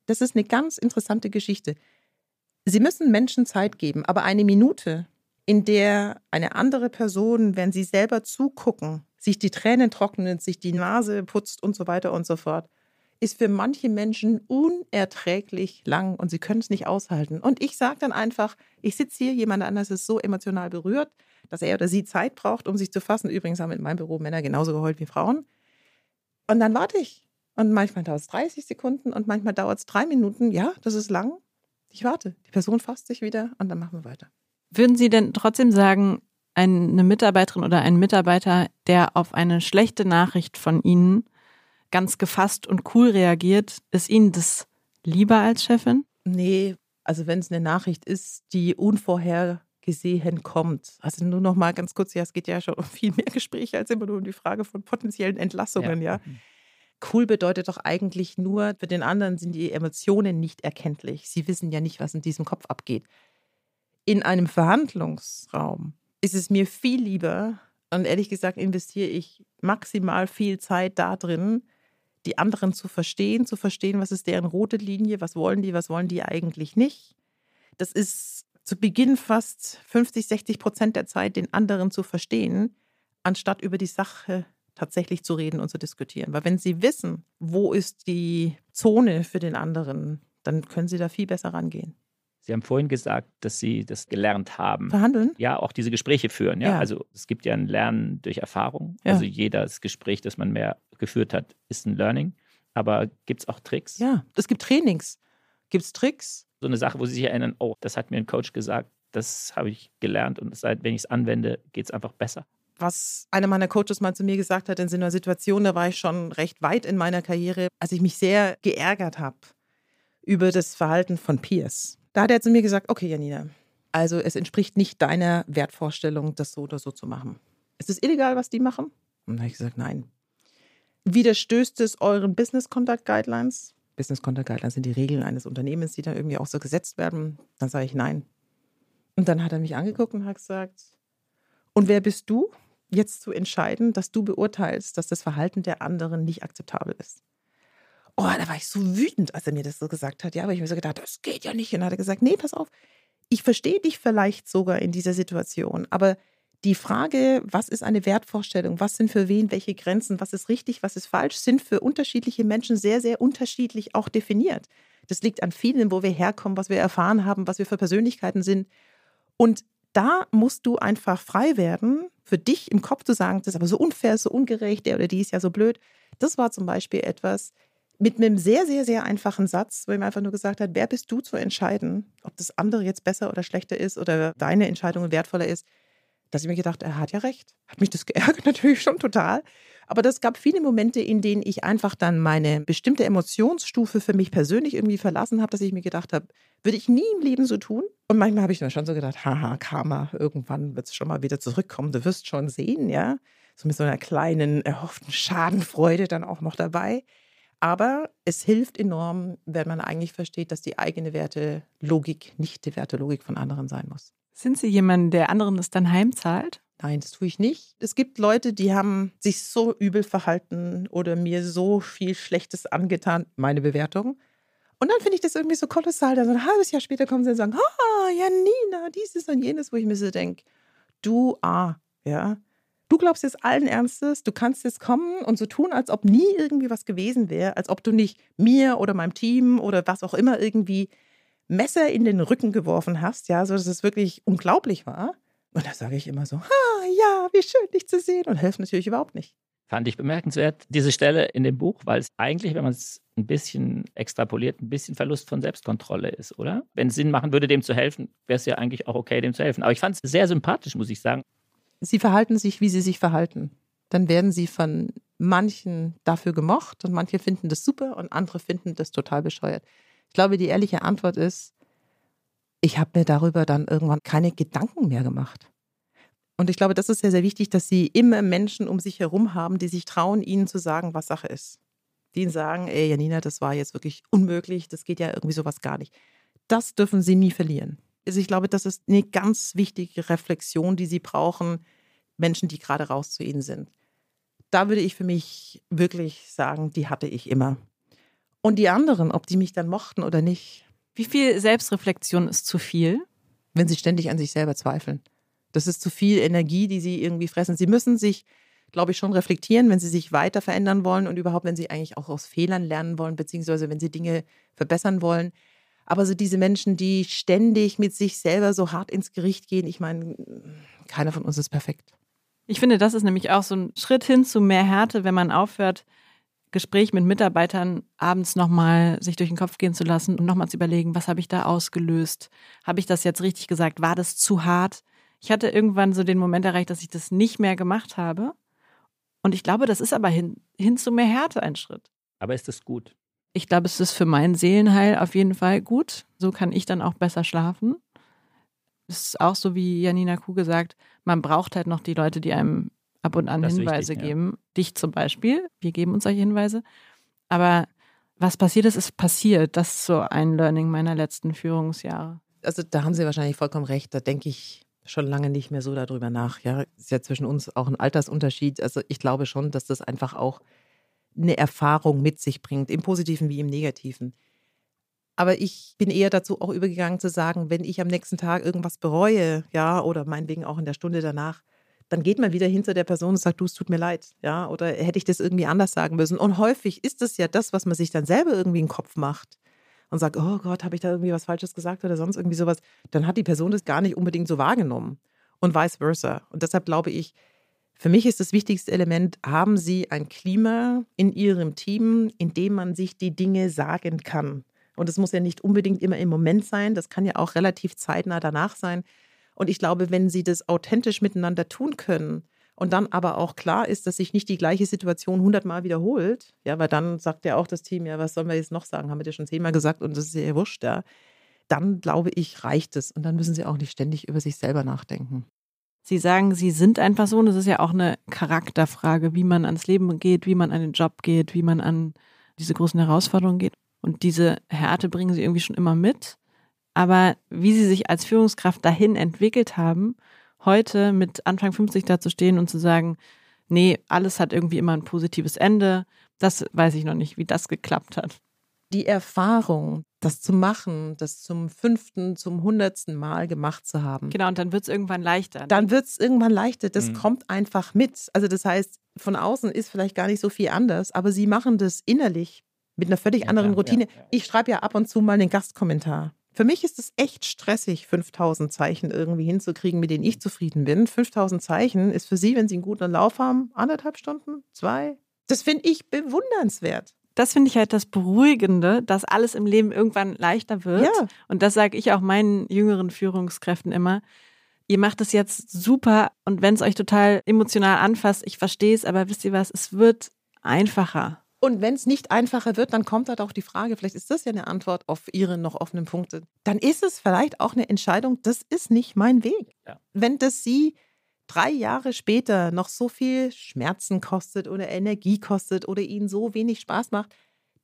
Das ist eine ganz interessante Geschichte. Sie müssen Menschen Zeit geben, aber eine Minute, in der eine andere Person, wenn sie selber zugucken, sich die Tränen trocknet, sich die Nase putzt und so weiter und so fort, ist für manche Menschen unerträglich lang und sie können es nicht aushalten. Und ich sage dann einfach, ich sitze hier, jemand anders ist so emotional berührt, dass er oder sie Zeit braucht, um sich zu fassen. Übrigens haben in meinem Büro Männer genauso geheult wie Frauen. Und dann warte ich. Und manchmal dauert es 30 Sekunden und manchmal dauert es drei Minuten. Ja, das ist lang. Ich warte. Die Person fasst sich wieder und dann machen wir weiter. Würden Sie denn trotzdem sagen, eine Mitarbeiterin oder ein Mitarbeiter, der auf eine schlechte Nachricht von Ihnen ganz gefasst und cool reagiert. Ist Ihnen das lieber als Chefin? Nee, also wenn es eine Nachricht ist, die unvorhergesehen kommt. Also nur noch mal ganz kurz, ja, es geht ja schon um viel mehr Gespräche als immer nur um die Frage von potenziellen Entlassungen, ja. ja. Cool bedeutet doch eigentlich nur, für den anderen sind die Emotionen nicht erkenntlich. Sie wissen ja nicht, was in diesem Kopf abgeht. In einem Verhandlungsraum ist es mir viel lieber, und ehrlich gesagt investiere ich maximal viel Zeit da drin, die anderen zu verstehen, zu verstehen, was ist deren rote Linie, was wollen die, was wollen die eigentlich nicht. Das ist zu Beginn fast 50, 60 Prozent der Zeit, den anderen zu verstehen, anstatt über die Sache tatsächlich zu reden und zu diskutieren. Weil wenn sie wissen, wo ist die Zone für den anderen, dann können sie da viel besser rangehen. Sie haben vorhin gesagt, dass Sie das gelernt haben. Verhandeln? Ja, auch diese Gespräche führen. Ja? ja. Also es gibt ja ein Lernen durch Erfahrung. Ja. Also jedes Gespräch, das man mehr geführt hat, ist ein Learning. Aber gibt es auch Tricks? Ja, es gibt Trainings. Gibt es Tricks? So eine Sache, wo Sie sich erinnern, oh, das hat mir ein Coach gesagt, das habe ich gelernt und seit, wenn ich es anwende, geht es einfach besser. Was einer meiner Coaches mal zu mir gesagt hat, in so einer Situation, da war ich schon recht weit in meiner Karriere, als ich mich sehr geärgert habe über das Verhalten von Peers da hat er zu mir gesagt, okay, Janina, also es entspricht nicht deiner Wertvorstellung, das so oder so zu machen. Ist es illegal, was die machen? Und dann habe ich gesagt, nein. Widerstößt es euren Business Conduct Guidelines? Business Conduct Guidelines sind die Regeln eines Unternehmens, die dann irgendwie auch so gesetzt werden. Dann sage ich nein. Und dann hat er mich angeguckt und hat gesagt, und wer bist du, jetzt zu entscheiden, dass du beurteilst, dass das Verhalten der anderen nicht akzeptabel ist? Oh, da war ich so wütend, als er mir das so gesagt hat. Ja, aber ich habe mir so gedacht, das geht ja nicht. Und dann hat er gesagt, nee, pass auf. ich verstehe dich vielleicht sogar in dieser Situation, aber die Frage, was ist eine Wertvorstellung, was sind für wen welche Grenzen, was ist richtig, was ist falsch, sind für unterschiedliche Menschen sehr, sehr unterschiedlich auch definiert. Das liegt an vielen, wo wir herkommen, was wir erfahren haben, was wir für Persönlichkeiten sind. Und da musst du einfach frei werden, für dich im Kopf zu sagen, das ist aber so unfair, so ungerecht, der oder die ist ja so blöd. Das war zum Beispiel etwas mit einem sehr, sehr, sehr einfachen Satz, wo ihm einfach nur gesagt hat, wer bist du zu entscheiden, ob das andere jetzt besser oder schlechter ist oder deine Entscheidung wertvoller ist dass ich mir gedacht, er hat ja recht. Hat mich das geärgert natürlich schon total. Aber das gab viele Momente, in denen ich einfach dann meine bestimmte Emotionsstufe für mich persönlich irgendwie verlassen habe, dass ich mir gedacht habe, würde ich nie im Leben so tun. Und manchmal habe ich dann schon so gedacht, haha, Karma, irgendwann wird es schon mal wieder zurückkommen. Du wirst schon sehen, ja. So mit so einer kleinen, erhofften Schadenfreude dann auch noch dabei. Aber es hilft enorm, wenn man eigentlich versteht, dass die eigene Wertelogik nicht die Wertelogik von anderen sein muss. Sind Sie jemand, der anderen es dann heimzahlt? Nein, das tue ich nicht. Es gibt Leute, die haben sich so übel verhalten oder mir so viel Schlechtes angetan, meine Bewertung. Und dann finde ich das irgendwie so kolossal. Dann so ein halbes Jahr später kommen sie und sagen, ah, Janina, dieses und jenes, wo ich mir so denke, du, ah, ja, du glaubst jetzt allen Ernstes, du kannst jetzt kommen und so tun, als ob nie irgendwie was gewesen wäre, als ob du nicht mir oder meinem Team oder was auch immer irgendwie Messer in den Rücken geworfen hast, ja, so dass es wirklich unglaublich war. Und da sage ich immer so, ah, ja, wie schön, dich zu sehen und helfe natürlich überhaupt nicht. Fand ich bemerkenswert, diese Stelle in dem Buch, weil es eigentlich, wenn man es ein bisschen extrapoliert, ein bisschen Verlust von Selbstkontrolle ist, oder? Wenn es Sinn machen würde, dem zu helfen, wäre es ja eigentlich auch okay, dem zu helfen. Aber ich fand es sehr sympathisch, muss ich sagen. Sie verhalten sich, wie sie sich verhalten. Dann werden sie von manchen dafür gemocht und manche finden das super und andere finden das total bescheuert. Ich glaube, die ehrliche Antwort ist, ich habe mir darüber dann irgendwann keine Gedanken mehr gemacht. Und ich glaube, das ist sehr, sehr wichtig, dass sie immer Menschen um sich herum haben, die sich trauen, ihnen zu sagen, was Sache ist. Die ihnen sagen, ey, Janina, das war jetzt wirklich unmöglich, das geht ja irgendwie sowas gar nicht. Das dürfen sie nie verlieren. Also ich glaube, das ist eine ganz wichtige Reflexion, die sie brauchen, Menschen, die gerade raus zu ihnen sind. Da würde ich für mich wirklich sagen, die hatte ich immer. Und die anderen, ob die mich dann mochten oder nicht. Wie viel Selbstreflexion ist zu viel? Wenn sie ständig an sich selber zweifeln. Das ist zu viel Energie, die sie irgendwie fressen. Sie müssen sich, glaube ich, schon reflektieren, wenn sie sich weiter verändern wollen und überhaupt, wenn sie eigentlich auch aus Fehlern lernen wollen, beziehungsweise wenn sie Dinge verbessern wollen. Aber so diese Menschen, die ständig mit sich selber so hart ins Gericht gehen, ich meine, keiner von uns ist perfekt. Ich finde, das ist nämlich auch so ein Schritt hin zu mehr Härte, wenn man aufhört, Gespräch mit Mitarbeitern abends nochmal sich durch den Kopf gehen zu lassen und nochmal zu überlegen, was habe ich da ausgelöst? Habe ich das jetzt richtig gesagt? War das zu hart? Ich hatte irgendwann so den Moment erreicht, dass ich das nicht mehr gemacht habe. Und ich glaube, das ist aber hin, hin zu mehr Härte ein Schritt. Aber ist das gut? Ich glaube, es ist für mein Seelenheil auf jeden Fall gut. So kann ich dann auch besser schlafen. Es ist auch so, wie Janina Kuh gesagt, man braucht halt noch die Leute, die einem ab und an das Hinweise wichtig, geben. Ja. Dich zum Beispiel. Wir geben uns solche Hinweise. Aber was passiert ist, ist passiert. Das ist so ein Learning meiner letzten Führungsjahre. Also da haben Sie wahrscheinlich vollkommen recht. Da denke ich schon lange nicht mehr so darüber nach. Ja, ist ja zwischen uns auch ein Altersunterschied. Also ich glaube schon, dass das einfach auch eine Erfahrung mit sich bringt, im Positiven wie im Negativen. Aber ich bin eher dazu auch übergegangen zu sagen, wenn ich am nächsten Tag irgendwas bereue, ja, oder meinetwegen auch in der Stunde danach, dann geht man wieder hinter der Person und sagt, du, es tut mir leid, ja, oder hätte ich das irgendwie anders sagen müssen. Und häufig ist es ja das, was man sich dann selber irgendwie in den Kopf macht und sagt, oh Gott, habe ich da irgendwie was Falsches gesagt oder sonst irgendwie sowas, dann hat die Person das gar nicht unbedingt so wahrgenommen und vice versa. Und deshalb glaube ich, für mich ist das wichtigste Element, haben Sie ein Klima in Ihrem Team, in dem man sich die Dinge sagen kann. Und es muss ja nicht unbedingt immer im Moment sein, das kann ja auch relativ zeitnah danach sein. Und ich glaube, wenn sie das authentisch miteinander tun können und dann aber auch klar ist, dass sich nicht die gleiche Situation hundertmal wiederholt, ja, weil dann sagt ja auch das Team, ja, was sollen wir jetzt noch sagen? Haben wir dir schon zehnmal gesagt und das ist ja wurscht, ja. Dann glaube ich, reicht es. Und dann müssen sie auch nicht ständig über sich selber nachdenken. Sie sagen, Sie sind ein Person. Das ist ja auch eine Charakterfrage, wie man ans Leben geht, wie man an den Job geht, wie man an diese großen Herausforderungen geht. Und diese Härte bringen Sie irgendwie schon immer mit. Aber wie sie sich als Führungskraft dahin entwickelt haben, heute mit Anfang 50 da zu stehen und zu sagen, nee, alles hat irgendwie immer ein positives Ende, das weiß ich noch nicht, wie das geklappt hat. die Erfahrung, das zu machen, das zum fünften, zum hundertsten Mal gemacht zu haben. Genau, und dann wird es irgendwann leichter. Dann wird es irgendwann leichter. Das Mhm. kommt einfach mit. Also das heißt, von außen ist vielleicht gar nicht so viel anders, aber sie machen das innerlich mit einer völlig Ja, anderen Routine. ja, ja. Ich schreibe ja ab und zu mal einen Gastkommentar. Für mich ist es echt stressig, 5000 Zeichen irgendwie hinzukriegen, mit denen ich zufrieden bin. 5000 Zeichen ist für Sie, wenn Sie einen guten Lauf haben, anderthalb Stunden, zwei. Das finde ich bewundernswert. das finde ich halt das Beruhigende, dass alles im Leben irgendwann leichter wird. Ja. Und das sage ich auch meinen jüngeren Führungskräften immer. Ihr macht es jetzt super und wenn es euch total emotional anfasst, ich verstehe es, aber wisst ihr was, es wird einfacher. Und wenn es nicht einfacher wird, dann kommt halt auch die Frage, vielleicht ist das ja eine Antwort auf Ihre noch offenen Punkte. Dann ist es vielleicht auch eine Entscheidung, das ist nicht mein Weg. Ja. Wenn das Sie drei Jahre später noch so viel Schmerzen kostet oder Energie kostet oder Ihnen so wenig Spaß macht,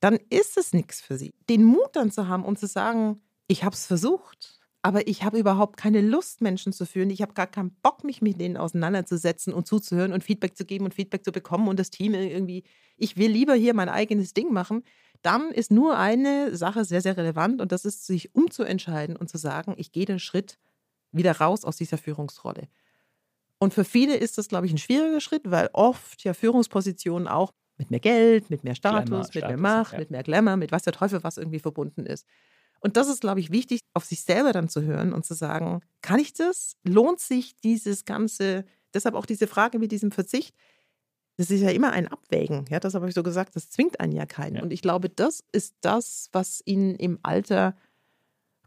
dann ist es nichts für Sie. Den Mut dann zu haben und zu sagen, ich habe es versucht, aber ich habe überhaupt keine Lust, Menschen zu führen. Ich habe gar keinen Bock, mich mit denen auseinanderzusetzen und zuzuhören und Feedback zu geben und Feedback zu bekommen und das Team irgendwie, ich will lieber hier mein eigenes Ding machen. Dann ist nur eine Sache sehr, sehr relevant und das ist, sich umzuentscheiden und zu sagen, ich gehe den Schritt wieder raus aus dieser Führungsrolle. Und für viele ist das, glaube ich, ein schwieriger Schritt, weil oft ja Führungspositionen auch mit mehr Geld, mit mehr Status, Glamour, mit mehr Status, Macht, ja. mit mehr Glamour, mit was der Teufel was irgendwie verbunden ist. Und das ist, glaube ich, wichtig, auf sich selber dann zu hören und zu sagen, kann ich das? Lohnt sich dieses ganze, deshalb auch diese Frage mit diesem Verzicht, das ist ja immer ein Abwägen. Ja, das habe ich so gesagt, das zwingt einen ja keinen. Ja. Und ich glaube, das ist das, was ihnen im Alter,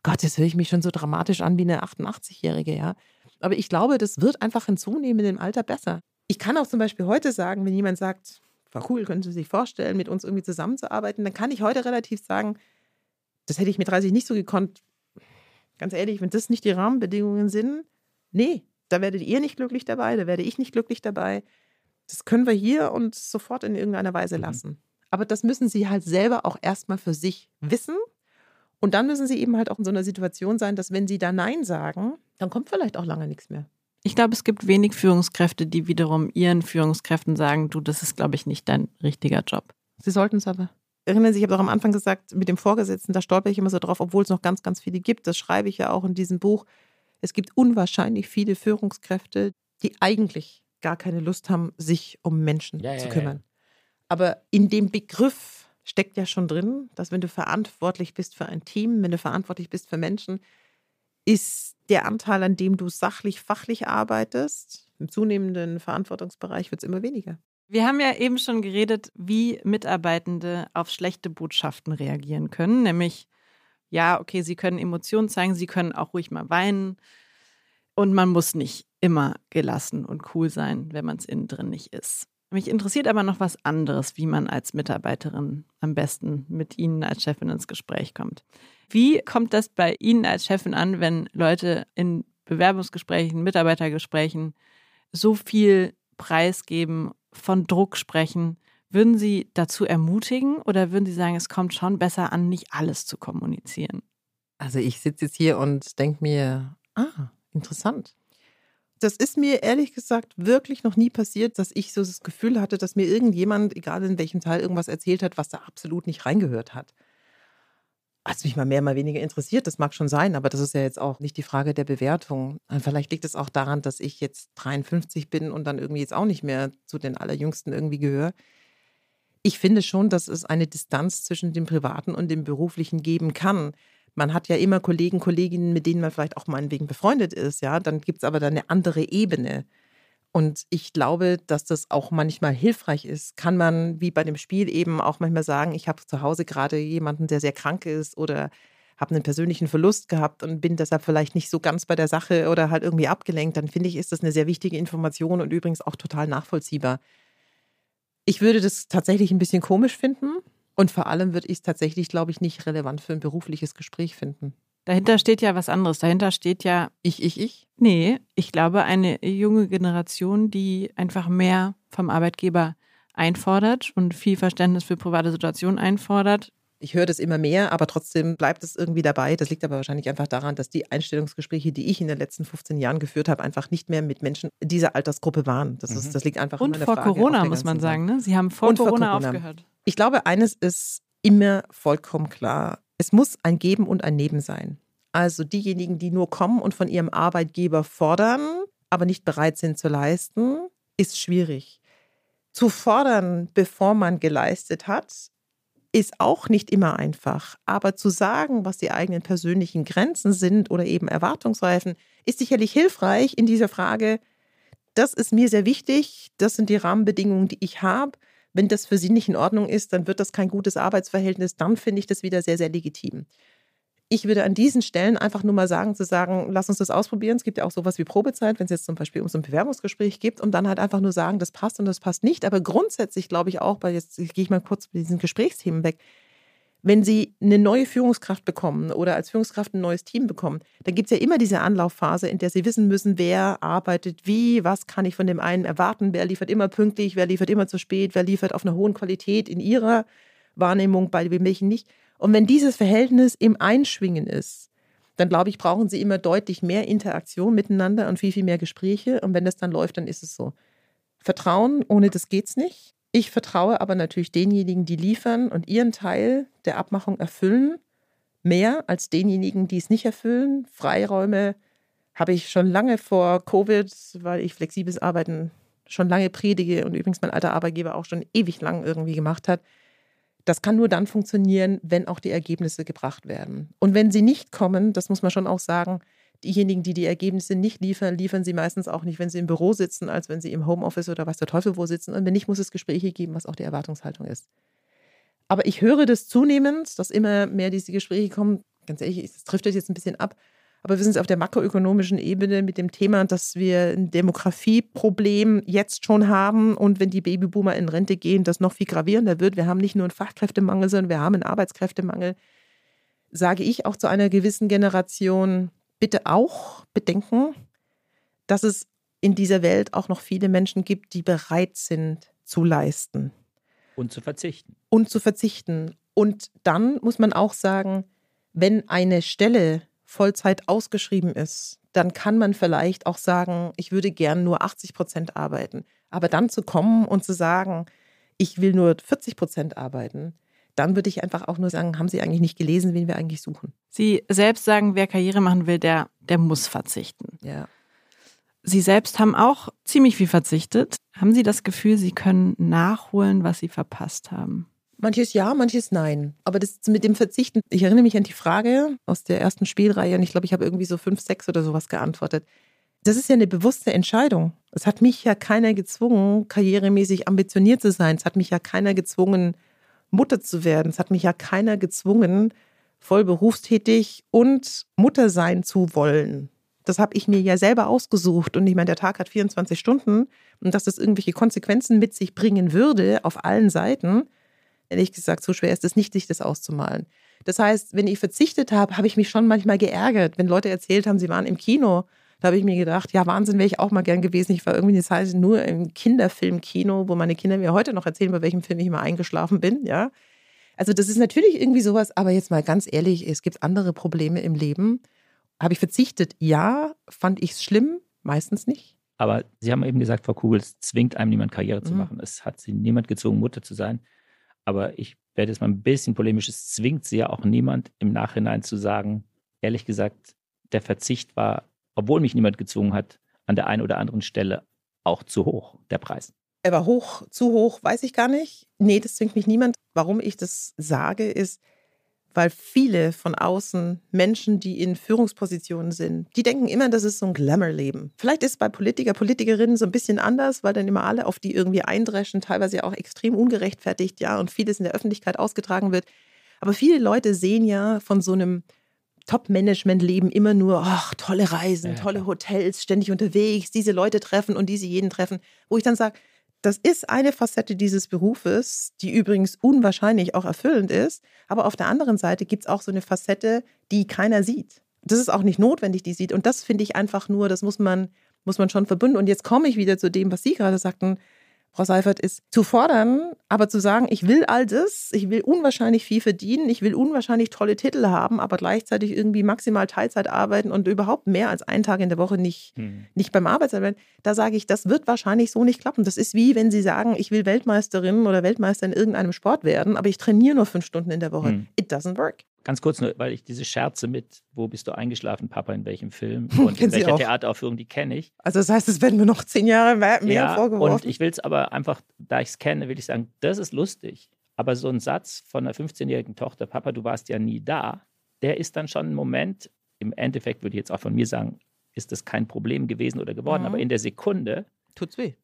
Gott, jetzt höre ich mich schon so dramatisch an wie eine 88-Jährige, ja. Aber ich glaube, das wird einfach in zunehmendem Alter besser. Ich kann auch zum Beispiel heute sagen, wenn jemand sagt, war cool, können Sie sich vorstellen, mit uns irgendwie zusammenzuarbeiten, dann kann ich heute relativ sagen, das hätte ich mit 30 nicht so gekonnt. Ganz ehrlich, wenn das nicht die Rahmenbedingungen sind, nee, da werdet ihr nicht glücklich dabei, da werde ich nicht glücklich dabei. Das können wir hier und sofort in irgendeiner Weise Mhm. lassen. Aber das müssen sie halt selber auch erstmal für sich wissen. Und dann müssen sie eben halt auch in so einer Situation sein, dass wenn sie da Nein sagen, dann kommt vielleicht auch lange nichts mehr. Ich glaube, es gibt wenig Führungskräfte, die wiederum ihren Führungskräften sagen, du, das ist, glaube ich, nicht dein richtiger Job. Sie sollten es aber. Erinnern Sie, ich habe doch am Anfang gesagt, mit dem Vorgesetzten, da stolper ich immer so drauf, obwohl es noch ganz, ganz viele gibt. Das schreibe ich ja auch in diesem Buch. Es gibt unwahrscheinlich viele Führungskräfte, die eigentlich gar keine Lust haben, sich um Menschen Ja, zu ja, kümmern. Aber in dem Begriff steckt ja schon drin, dass wenn du verantwortlich bist für ein Team, wenn du verantwortlich bist für Menschen, ist der Anteil, an dem du sachlich, fachlich arbeitest, im zunehmenden Verantwortungsbereich wird es immer weniger. Wir haben ja eben schon geredet, wie Mitarbeitende auf schlechte Botschaften reagieren können. Nämlich, ja, okay, sie können Emotionen zeigen, sie können auch ruhig mal weinen. Und man muss nicht immer gelassen und cool sein, wenn man es innen drin nicht ist. Mich interessiert aber noch was anderes, wie man als Mitarbeiterin am besten mit Ihnen als Chefin ins Gespräch kommt. Wie kommt das bei Ihnen als Chefin an, wenn Leute in Bewerbungsgesprächen, Mitarbeitergesprächen so viel preisgeben, von Druck sprechen? Würden Sie dazu ermutigen oder würden Sie sagen, es kommt schon besser an, nicht alles zu kommunizieren? Also ich sitze jetzt hier und denke mir, ah, interessant. Das ist mir ehrlich gesagt wirklich noch nie passiert, dass ich so das Gefühl hatte, dass mir irgendjemand, egal in welchem Teil, irgendwas erzählt hat, was da absolut nicht reingehört hat. Hat mich mal mehr, mal weniger interessiert, das mag schon sein, aber das ist ja jetzt auch nicht die Frage der Bewertung. Vielleicht liegt es auch daran, dass ich jetzt 53 bin und dann irgendwie jetzt auch nicht mehr zu den Allerjüngsten irgendwie gehöre. Ich finde schon, dass es eine Distanz zwischen dem Privaten und dem Beruflichen geben kann. Man hat ja immer Kollegen, Kolleginnen, mit denen man vielleicht auch meinetwegen befreundet ist, ja. Dann gibt es aber dann eine andere Ebene. Und ich glaube, dass das auch manchmal hilfreich ist. Kann man, wie bei dem Spiel eben, auch manchmal sagen, ich habe zu Hause gerade jemanden, der sehr krank ist oder habe einen persönlichen Verlust gehabt und bin deshalb vielleicht nicht so ganz bei der Sache oder halt irgendwie abgelenkt, dann finde ich, ist das eine sehr wichtige Information und übrigens auch total nachvollziehbar. Ich würde das tatsächlich ein bisschen komisch finden und vor allem würde ich es tatsächlich, glaube ich, nicht relevant für ein berufliches Gespräch finden. Dahinter steht ja was anderes. Dahinter steht ja, Ich, ich, ich. nee, ich glaube, eine junge Generation, die einfach mehr vom Arbeitgeber einfordert und viel Verständnis für private Situationen einfordert. Ich höre das immer mehr, aber trotzdem bleibt es irgendwie dabei. Das liegt aber wahrscheinlich einfach daran, dass die Einstellungsgespräche, die ich in den letzten 15 Jahren geführt habe, einfach nicht mehr mit Menschen dieser Altersgruppe waren. Das, ist, Mhm. das liegt einfach Und vor Frage Corona, muss man sagen. Ne? Sie haben vor Und vor Corona, Corona. aufgehört. Ich glaube, eines ist immer vollkommen klar. Es muss ein Geben und ein Nehmen sein. Also diejenigen, die nur kommen und von ihrem Arbeitgeber fordern, aber nicht bereit sind zu leisten, ist schwierig. Zu fordern, bevor man geleistet hat, ist auch nicht immer einfach. Aber zu sagen, was die eigenen persönlichen Grenzen sind oder eben Erwartungsreifen, ist sicherlich hilfreich in dieser Frage, das ist mir sehr wichtig, das sind die Rahmenbedingungen, die ich habe. Wenn das für Sie nicht in Ordnung ist, dann wird das kein gutes Arbeitsverhältnis, dann finde ich das wieder sehr, sehr legitim. Ich würde an diesen Stellen einfach nur mal sagen, zu sagen, lass uns das ausprobieren. Es gibt ja auch sowas wie Probezeit, wenn es jetzt zum Beispiel um so ein Bewerbungsgespräch geht und dann halt einfach nur sagen, das passt und das passt nicht. Aber grundsätzlich glaube ich auch, weil jetzt gehe ich mal kurz mit diesen Gesprächsthemen weg, wenn Sie eine neue Führungskraft bekommen oder als Führungskraft ein neues Team bekommen, dann gibt es ja immer diese Anlaufphase, in der Sie wissen müssen, wer arbeitet wie, was kann ich von dem einen erwarten, wer liefert immer pünktlich, wer liefert immer zu spät, wer liefert auf einer hohen Qualität in Ihrer Wahrnehmung, bei welchen nicht. Und wenn dieses Verhältnis im Einschwingen ist, dann glaube ich, brauchen Sie immer deutlich mehr Interaktion miteinander und viel, viel mehr Gespräche. Und wenn das dann läuft, dann ist es so. Vertrauen, ohne das geht's nicht. Ich vertraue aber natürlich denjenigen, die liefern und ihren Teil der Abmachung erfüllen, mehr als denjenigen, die es nicht erfüllen. Freiräume habe ich schon lange vor Covid, weil ich flexibles Arbeiten schon lange predige und übrigens mein alter Arbeitgeber auch schon ewig lang irgendwie gemacht hat. Das kann nur dann funktionieren, wenn auch die Ergebnisse gebracht werden. Und wenn sie nicht kommen, das muss man schon auch sagen, diejenigen, die die Ergebnisse nicht liefern, liefern sie meistens auch nicht, wenn sie im Büro sitzen, als wenn sie im Homeoffice oder was der Teufel wo sitzen. Und wenn nicht, muss es Gespräche geben, was auch die Erwartungshaltung ist. Aber ich höre das zunehmend, dass immer mehr diese Gespräche kommen. Ganz ehrlich, es trifft jetzt ein bisschen ab. Aber wir sind auf der makroökonomischen Ebene mit dem Thema, dass wir ein Demografieproblem jetzt schon haben und wenn die Babyboomer in Rente gehen, das noch viel gravierender wird. Wir haben nicht nur einen Fachkräftemangel, sondern wir haben einen Arbeitskräftemangel. Sage ich auch zu einer gewissen Generation, bitte auch bedenken, dass es in dieser Welt auch noch viele Menschen gibt, die bereit sind zu leisten. Und zu verzichten. Und zu verzichten. Und dann muss man auch sagen, wenn eine Stelle Vollzeit ausgeschrieben ist, dann kann man vielleicht auch sagen, ich würde gern nur 80 Prozent arbeiten. Aber dann zu kommen und zu sagen, ich will nur 40 Prozent arbeiten, dann würde ich einfach auch nur sagen, haben Sie eigentlich nicht gelesen, wen wir eigentlich suchen? Sie selbst sagen, wer Karriere machen will, der, der muss verzichten. Ja. Sie selbst haben auch ziemlich viel verzichtet. Haben Sie das Gefühl, Sie können nachholen, was Sie verpasst haben? Manches ja, manches nein. Aber das mit dem Verzichten, ich erinnere mich an die Frage aus der ersten Spielreihe und ich glaube, ich habe irgendwie so fünf, sechs oder sowas geantwortet. Das ist ja eine bewusste Entscheidung. Es hat mich ja keiner gezwungen, karrieremäßig ambitioniert zu sein. Es hat mich ja keiner gezwungen, Mutter zu werden. Es hat mich ja keiner gezwungen, voll berufstätig und Mutter sein zu wollen. Das habe ich mir ja selber ausgesucht. Und ich meine, der Tag hat 24 Stunden und dass das irgendwelche Konsequenzen mit sich bringen würde auf allen Seiten, ehrlich gesagt, so schwer ist es nicht, sich das auszumalen. Das heißt, wenn ich verzichtet habe, habe ich mich schon manchmal geärgert, wenn Leute erzählt haben, sie waren im Kino da habe ich mir gedacht, ja, Wahnsinn wäre ich auch mal gern gewesen. Ich war irgendwie eine Zeit nur im Kinderfilmkino, wo meine Kinder mir heute noch erzählen, bei welchem Film ich mal eingeschlafen bin, ja. Also das ist natürlich irgendwie sowas, aber jetzt mal ganz ehrlich, es gibt andere Probleme im Leben. Habe ich verzichtet? Ja. Fand ich es schlimm? Meistens nicht. Aber Sie haben eben gesagt, Frau Kugel, es zwingt einem niemand Karriere mhm. zu machen. Es hat Sie niemand gezwungen, Mutter zu sein. Aber ich werde jetzt mal ein bisschen polemisch. Es zwingt Sie ja auch niemand im Nachhinein zu sagen, ehrlich gesagt, der Verzicht war obwohl mich niemand gezwungen hat, an der einen oder anderen Stelle auch zu hoch, der Preis. Er war hoch, zu hoch, weiß ich gar nicht. Nee, das zwingt mich niemand. Warum ich das sage, ist, weil viele von außen Menschen, die in Führungspositionen sind, die denken immer, das ist so ein Glamour-Leben. Vielleicht ist es bei Politiker, Politikerinnen so ein bisschen anders, weil dann immer alle auf die irgendwie eindreschen, teilweise auch extrem ungerechtfertigt, ja, und vieles in der Öffentlichkeit ausgetragen wird. Aber viele Leute sehen ja von so einem Top-Management-Leben immer nur, ach, tolle Reisen, tolle Hotels, ständig unterwegs, diese Leute treffen und diese jeden treffen, wo ich dann sage, das ist eine Facette dieses Berufes, die übrigens unwahrscheinlich auch erfüllend ist. Aber auf der anderen Seite gibt es auch so eine Facette, die keiner sieht. Das ist auch nicht notwendig, die sieht. Und das finde ich einfach nur, das muss man, muss man schon verbinden. Und jetzt komme ich wieder zu dem, was Sie gerade sagten. Frau Seifert, ist zu fordern, aber zu sagen, ich will all das, ich will unwahrscheinlich viel verdienen, ich will unwahrscheinlich tolle Titel haben, aber gleichzeitig irgendwie maximal Teilzeit arbeiten und überhaupt mehr als einen Tag in der Woche nicht, hm. nicht beim Arbeitsarbeiten. Da sage ich, das wird wahrscheinlich so nicht klappen. Das ist wie, wenn Sie sagen, ich will Weltmeisterin oder Weltmeister in irgendeinem Sport werden, aber ich trainiere nur fünf Stunden in der Woche. Hm. It doesn't work. Ganz kurz nur, weil ich diese Scherze mit, wo bist du eingeschlafen, Papa, in welchem Film und in welcher Theateraufführung, die kenne ich. Also das heißt, es werden mir noch zehn Jahre mehr, ja, vorgeworfen. Und ich will es aber einfach, da ich es kenne, will ich sagen, das ist lustig. Aber so ein Satz von einer 15-jährigen Tochter, Papa, du warst ja nie da, der ist dann schon ein Moment, im Endeffekt würde ich jetzt auch von mir sagen, ist das kein Problem gewesen oder geworden, mhm. aber in der Sekunde tut's weh.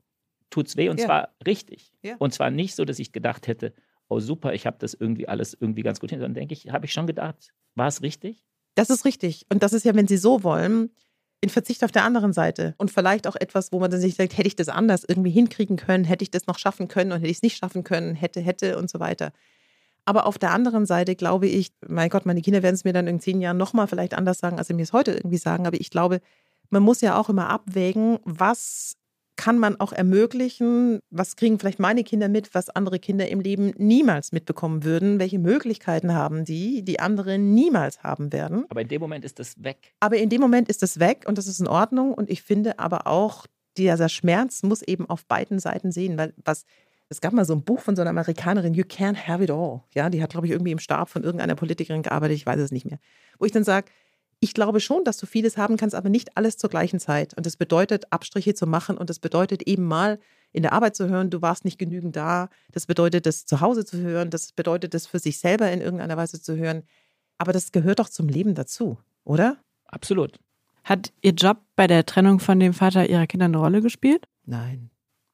Tut's weh und ja. zwar richtig. Ja. Und zwar nicht so, dass ich gedacht hätte, oh super, ich habe das irgendwie alles irgendwie ganz gut hin. Dann denke ich, habe ich schon gedacht, war es richtig? Das ist richtig. Und das ist ja, wenn Sie so wollen, in Verzicht auf der anderen Seite. Und vielleicht auch etwas, wo man dann sich sagt, hätte ich das anders irgendwie hinkriegen können, hätte ich das noch schaffen können und hätte ich es nicht schaffen können, hätte, hätte und so weiter. Aber auf der anderen Seite glaube ich, mein Gott, meine Kinder werden es mir dann in zehn Jahren nochmal vielleicht anders sagen, als sie mir es heute irgendwie sagen. Aber ich glaube, man muss ja auch immer abwägen, was kann man auch ermöglichen, was kriegen vielleicht meine Kinder mit, was andere Kinder im Leben niemals mitbekommen würden, welche Möglichkeiten haben die, die andere niemals haben werden. Aber in dem Moment ist das weg. Aber in dem Moment ist das weg und das ist in Ordnung und ich finde aber auch, dieser Schmerz muss eben auf beiden Seiten sehen, weil was es gab mal so ein Buch von so einer Amerikanerin, You Can't Have It All. Ja, die hat, glaube ich, irgendwie im Stab von irgendeiner Politikerin gearbeitet, ich weiß es nicht mehr. Wo ich dann sage, ich glaube schon, dass du vieles haben kannst, aber nicht alles zur gleichen Zeit. Und das bedeutet, Abstriche zu machen und das bedeutet eben mal in der Arbeit zu hören, du warst nicht genügend da. Das bedeutet, das zu Hause zu hören. Das bedeutet, das für sich selber in irgendeiner Weise zu hören. Aber das gehört doch zum Leben dazu, oder? Absolut. Hat Ihr Job bei der Trennung von dem Vater Ihrer Kinder eine Rolle gespielt? Nein.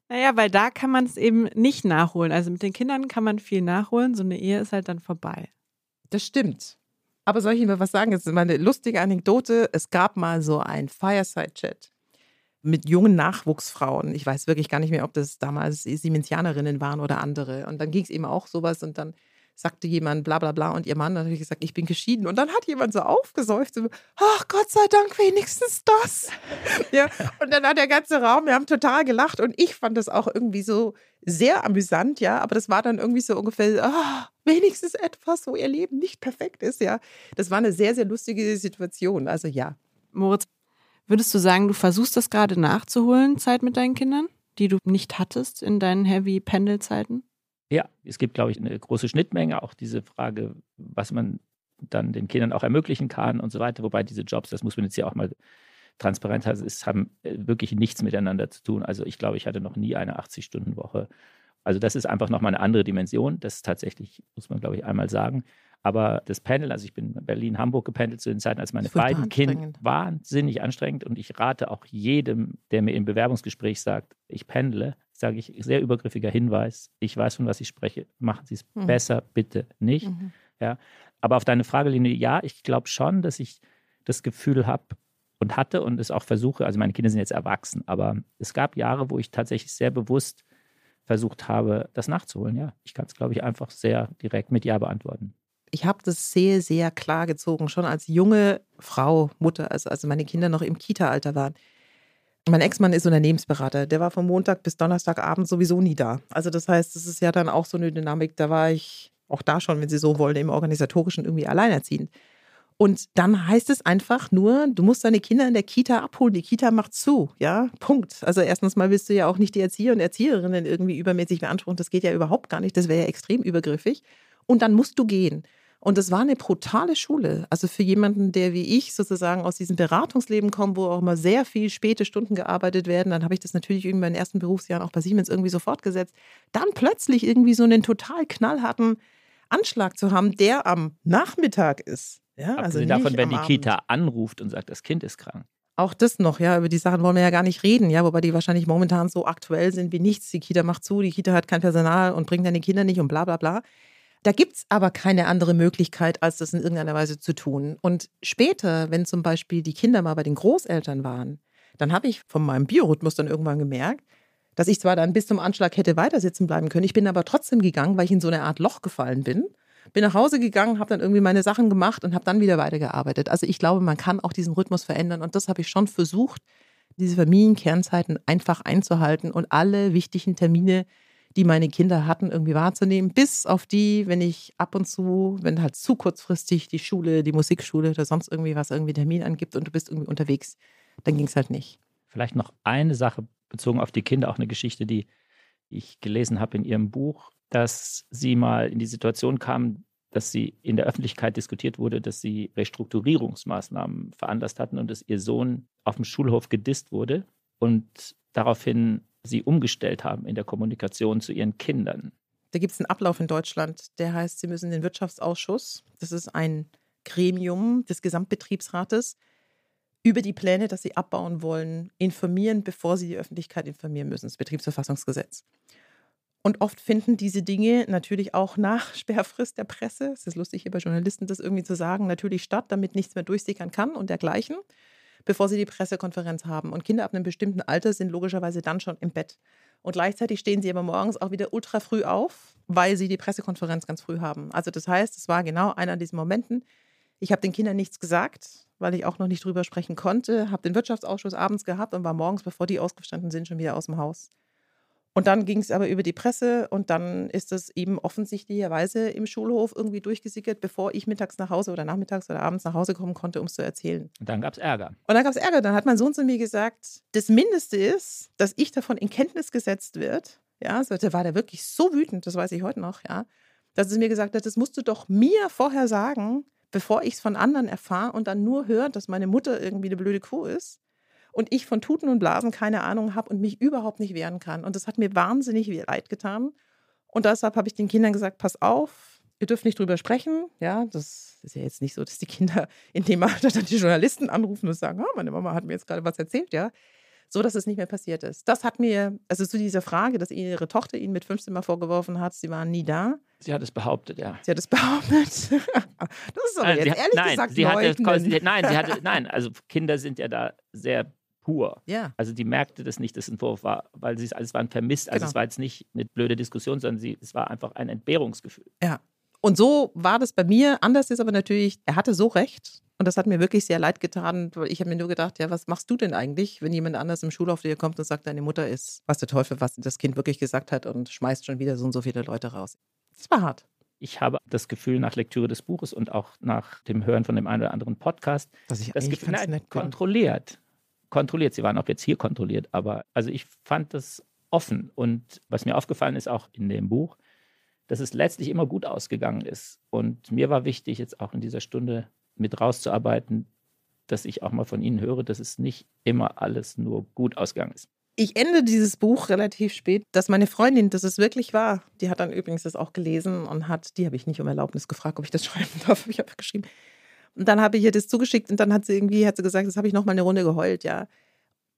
Naja, weil da kann man es eben nicht nachholen. Also mit den Kindern kann man viel nachholen. So eine Ehe ist halt dann vorbei. Das stimmt. Aber soll ich Ihnen mal was sagen? Das ist mal eine lustige Anekdote. Es gab mal so ein Fireside-Chat mit jungen Nachwuchsfrauen. Ich weiß wirklich gar nicht mehr, ob das damals Siemensianerinnen waren oder andere. Und dann ging es eben auch sowas und dann sagte jemand bla bla bla und ihr Mann hat natürlich gesagt, ich bin geschieden. Und dann hat jemand so aufgesäuft, so, ach Gott sei Dank, wenigstens das. ja, und dann hat der ganze Raum, wir haben total gelacht und ich fand das auch irgendwie so sehr amüsant, ja, aber das war dann irgendwie so ungefähr, ah, wenigstens etwas, wo ihr Leben nicht perfekt ist, ja. Das war eine sehr, sehr lustige Situation, also ja. Moritz, würdest du sagen, du versuchst das gerade nachzuholen, Zeit mit deinen Kindern, die du nicht hattest in deinen Heavy-Pendelzeiten? Ja, es gibt, glaube ich, eine große Schnittmenge, auch diese Frage, was man dann den Kindern auch ermöglichen kann und so weiter. Wobei diese Jobs, das muss man jetzt ja auch mal transparent haben, es haben äh, wirklich nichts miteinander zu tun. Also ich glaube, ich hatte noch nie eine 80-Stunden-Woche. Also das ist einfach nochmal eine andere Dimension. Das ist tatsächlich, muss man, glaube ich, einmal sagen. Aber das Pendeln, also ich bin Berlin-Hamburg gependelt zu den Zeiten, als meine beiden Kinder wahnsinnig anstrengend und ich rate auch jedem, der mir im Bewerbungsgespräch sagt, ich pendle, sage ich, sehr übergriffiger Hinweis. Ich weiß, von was ich spreche. Machen Sie es mhm. besser, bitte nicht. Mhm. Ja. Aber auf deine Fragelinie, ja, ich glaube schon, dass ich das Gefühl habe und hatte und es auch versuche, also meine Kinder sind jetzt erwachsen, aber es gab Jahre, wo ich tatsächlich sehr bewusst versucht habe, das nachzuholen. Ja, ich kann es, glaube ich, einfach sehr direkt mit Ja beantworten ich habe das sehr, sehr klar gezogen, schon als junge Frau, Mutter, also, also meine Kinder noch im Kita-Alter waren. Mein Ex-Mann ist Unternehmensberater. Der war von Montag bis Donnerstagabend sowieso nie da. Also das heißt, das ist ja dann auch so eine Dynamik. Da war ich auch da schon, wenn Sie so wollen, im Organisatorischen irgendwie alleinerziehend. Und dann heißt es einfach nur, du musst deine Kinder in der Kita abholen. Die Kita macht zu, ja, Punkt. Also erstens mal willst du ja auch nicht die Erzieher und Erzieherinnen irgendwie übermäßig beanspruchen. Das geht ja überhaupt gar nicht. Das wäre ja extrem übergriffig. Und dann musst du gehen. Und es war eine brutale Schule. Also für jemanden, der wie ich sozusagen aus diesem Beratungsleben kommt, wo auch immer sehr viel späte Stunden gearbeitet werden, dann habe ich das natürlich in meinen ersten Berufsjahren auch bei Siemens irgendwie so fortgesetzt. Dann plötzlich irgendwie so einen total knallharten Anschlag zu haben, der am Nachmittag ist. Ja, also davon, wenn die Abend. Kita anruft und sagt, das Kind ist krank. Auch das noch, ja, über die Sachen wollen wir ja gar nicht reden, ja, wobei die wahrscheinlich momentan so aktuell sind wie nichts. Die Kita macht zu, die Kita hat kein Personal und bringt deine Kinder nicht und bla bla bla. Da gibt es aber keine andere Möglichkeit, als das in irgendeiner Weise zu tun. Und später, wenn zum Beispiel die Kinder mal bei den Großeltern waren, dann habe ich von meinem Biorhythmus dann irgendwann gemerkt, dass ich zwar dann bis zum Anschlag hätte weiter sitzen bleiben können, ich bin aber trotzdem gegangen, weil ich in so eine Art Loch gefallen bin. Bin nach Hause gegangen, habe dann irgendwie meine Sachen gemacht und habe dann wieder weitergearbeitet. Also ich glaube, man kann auch diesen Rhythmus verändern und das habe ich schon versucht, diese Familienkernzeiten einfach einzuhalten und alle wichtigen Termine, die meine Kinder hatten, irgendwie wahrzunehmen, bis auf die, wenn ich ab und zu, wenn halt zu kurzfristig die Schule, die Musikschule oder sonst irgendwie was irgendwie Termin angibt und du bist irgendwie unterwegs, dann ging es halt nicht. Vielleicht noch eine Sache bezogen auf die Kinder, auch eine Geschichte, die ich gelesen habe in ihrem Buch, dass sie mal in die Situation kam, dass sie in der Öffentlichkeit diskutiert wurde, dass sie Restrukturierungsmaßnahmen veranlasst hatten und dass ihr Sohn auf dem Schulhof gedisst wurde und daraufhin sie umgestellt haben in der Kommunikation zu ihren Kindern. Da gibt es einen Ablauf in Deutschland, der heißt, Sie müssen den Wirtschaftsausschuss, das ist ein Gremium des Gesamtbetriebsrates, über die Pläne, dass sie abbauen wollen, informieren, bevor sie die Öffentlichkeit informieren müssen, das Betriebsverfassungsgesetz. Und oft finden diese Dinge natürlich auch nach Sperrfrist der Presse, es ist lustig hier bei Journalisten das irgendwie zu sagen, natürlich statt, damit nichts mehr durchsickern kann und dergleichen bevor sie die Pressekonferenz haben. Und Kinder ab einem bestimmten Alter sind logischerweise dann schon im Bett. Und gleichzeitig stehen sie aber morgens auch wieder ultra früh auf, weil sie die Pressekonferenz ganz früh haben. Also das heißt, es war genau einer dieser Momenten. Ich habe den Kindern nichts gesagt, weil ich auch noch nicht drüber sprechen konnte, habe den Wirtschaftsausschuss abends gehabt und war morgens, bevor die ausgestanden sind, schon wieder aus dem Haus. Und dann ging es aber über die Presse und dann ist es eben offensichtlicherweise im Schulhof irgendwie durchgesickert, bevor ich mittags nach Hause oder nachmittags oder abends nach Hause kommen konnte, um es zu erzählen. Und dann gab es Ärger. Und dann gab es Ärger. Dann hat mein Sohn zu mir gesagt, das Mindeste ist, dass ich davon in Kenntnis gesetzt wird. Ja, so, da war der wirklich so wütend, das weiß ich heute noch, ja, dass es mir gesagt hat, das musst du doch mir vorher sagen, bevor ich es von anderen erfahre und dann nur höre, dass meine Mutter irgendwie eine blöde Kuh ist und ich von Tuten und Blasen keine Ahnung habe und mich überhaupt nicht wehren kann. Und das hat mir wahnsinnig leid getan. Und deshalb habe ich den Kindern gesagt, pass auf, ihr dürft nicht drüber sprechen. Ja, das ist ja jetzt nicht so, dass die Kinder in dem Alter dann die Journalisten anrufen und sagen, oh, meine Mama hat mir jetzt gerade was erzählt, ja. So, dass es nicht mehr passiert ist. Das hat mir, also zu dieser Frage, dass ihre Tochter ihnen mit 15 Mal vorgeworfen hat, sie waren nie da. Sie hat es behauptet, ja. Sie hat es behauptet. das ist aber Also jetzt sie, ehrlich nein, gesagt sie hatte, nein, sie hatte, nein, also Kinder sind ja da sehr pur. Ja. Also die merkte das nicht, dass es ein Vorwurf war, weil sie es alles waren vermisst. Also Genau. es war jetzt nicht eine blöde Diskussion, sondern sie, es war einfach ein Entbehrungsgefühl. Ja. Und so war das bei mir. Anders ist aber natürlich, er hatte so recht. Und das hat mir wirklich sehr leid getan, weil ich habe mir nur gedacht, ja, was machst du denn eigentlich, wenn jemand anders im Schulhof dir kommt und sagt, deine Mutter ist, was der Teufel, was das Kind wirklich gesagt hat und schmeißt schon wieder so und so viele Leute raus. Das war hart. Ich habe das Gefühl nach Lektüre des Buches und auch nach dem Hören von dem einen oder anderen Podcast, Dass ich das Gefühl, nein, kontrolliert. Kontrolliert. Sie waren auch jetzt hier kontrolliert, aber also ich fand das offen. Und was mir aufgefallen ist, auch in dem Buch, dass es letztlich immer gut ausgegangen ist. Und mir war wichtig, jetzt auch in dieser Stunde mit rauszuarbeiten, dass ich auch mal von Ihnen höre, dass es nicht immer alles nur gut ausgegangen ist. Ich ende dieses Buch relativ spät, dass meine Freundin, das ist wirklich wahr, die hat dann übrigens das auch gelesen und hat, die habe ich nicht um Erlaubnis gefragt, ob ich das schreiben darf, habe ich einfach geschrieben. Und dann habe ich ihr das zugeschickt und dann hat sie irgendwie, hat sie gesagt, das habe ich noch mal eine Runde geheult, ja.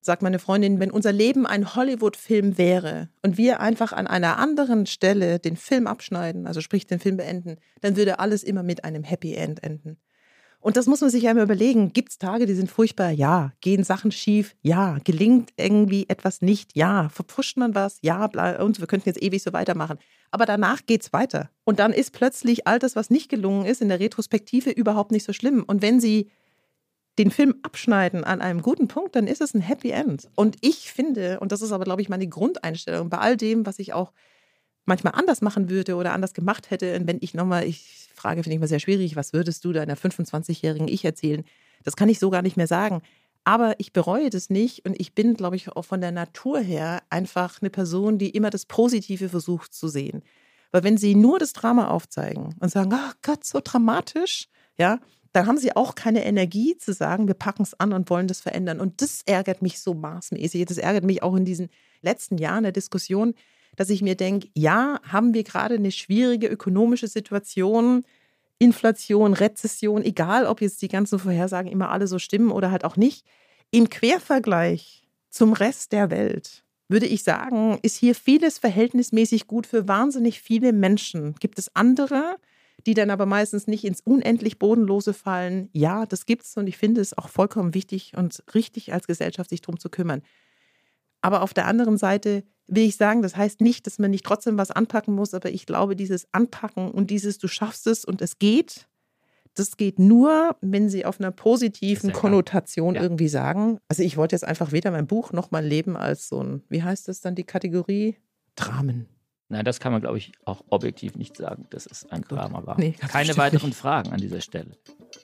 Sagt meine Freundin, wenn unser Leben ein Hollywood-Film wäre und wir einfach an einer anderen Stelle den Film abschneiden, also sprich den Film beenden, dann würde alles immer mit einem Happy End enden. Und das muss man sich ja immer überlegen. Gibt es Tage, die sind furchtbar? Ja. Gehen Sachen schief? Ja. Gelingt irgendwie etwas nicht? Ja. Verpfuscht man was? Ja. Und wir könnten jetzt ewig so weitermachen. Aber danach geht's weiter. Und dann ist plötzlich all das, was nicht gelungen ist, in der Retrospektive überhaupt nicht so schlimm. Und wenn Sie den Film abschneiden an einem guten Punkt, dann ist es ein Happy End. Und ich finde, und das ist aber, glaube ich, meine Grundeinstellung bei all dem, was ich auch manchmal anders machen würde oder anders gemacht hätte. Und wenn ich nochmal, ich frage, finde ich mal sehr schwierig, was würdest du deiner 25-jährigen Ich erzählen? Das kann ich so gar nicht mehr sagen. Aber ich bereue das nicht und ich bin, glaube ich, auch von der Natur her einfach eine Person, die immer das Positive versucht zu sehen. Weil wenn sie nur das Drama aufzeigen und sagen, oh Gott, so dramatisch, ja, dann haben sie auch keine Energie zu sagen, wir packen es an und wollen das verändern. Und das ärgert mich so maßmäßig. Das ärgert mich auch in diesen letzten Jahren der Diskussion, dass ich mir denke, ja, haben wir gerade eine schwierige ökonomische Situation, Inflation, Rezession, egal ob jetzt die ganzen Vorhersagen immer alle so stimmen oder halt auch nicht. Im Quervergleich zum Rest der Welt würde ich sagen, ist hier vieles verhältnismäßig gut für wahnsinnig viele Menschen. Gibt es andere, die dann aber meistens nicht ins unendlich Bodenlose fallen? Ja, das gibt's und ich finde es auch vollkommen wichtig und richtig als Gesellschaft sich drum zu kümmern. Aber auf der anderen Seite will ich sagen, das heißt nicht, dass man nicht trotzdem was anpacken muss, aber ich glaube, dieses Anpacken und dieses Du schaffst es und es geht, das geht nur, wenn sie auf einer positiven Konnotation ja. irgendwie sagen. Also ich wollte jetzt einfach weder mein Buch noch mein Leben als so ein, wie heißt das dann die Kategorie? Dramen. Nein, das kann man, glaube ich, auch objektiv nicht sagen, dass es ein Drama war. Nee, Keine weiteren nicht. Fragen an dieser Stelle.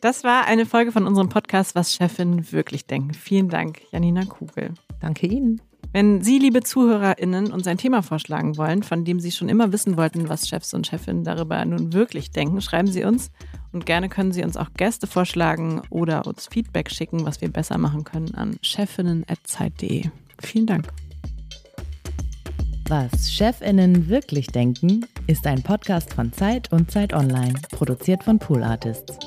Das war eine Folge von unserem Podcast, was Chefinnen wirklich denken. Vielen Dank, Janina Kugel. Danke Ihnen. Wenn Sie, liebe ZuhörerInnen, uns ein Thema vorschlagen wollen, von dem Sie schon immer wissen wollten, was Chefs und Chefinnen darüber nun wirklich denken, schreiben Sie uns. Und gerne können Sie uns auch Gäste vorschlagen oder uns Feedback schicken, was wir besser machen können, an chefinnen.zeit.de. Vielen Dank. Was Chefinnen wirklich denken, ist ein Podcast von Zeit und Zeit Online, produziert von Pool Artists.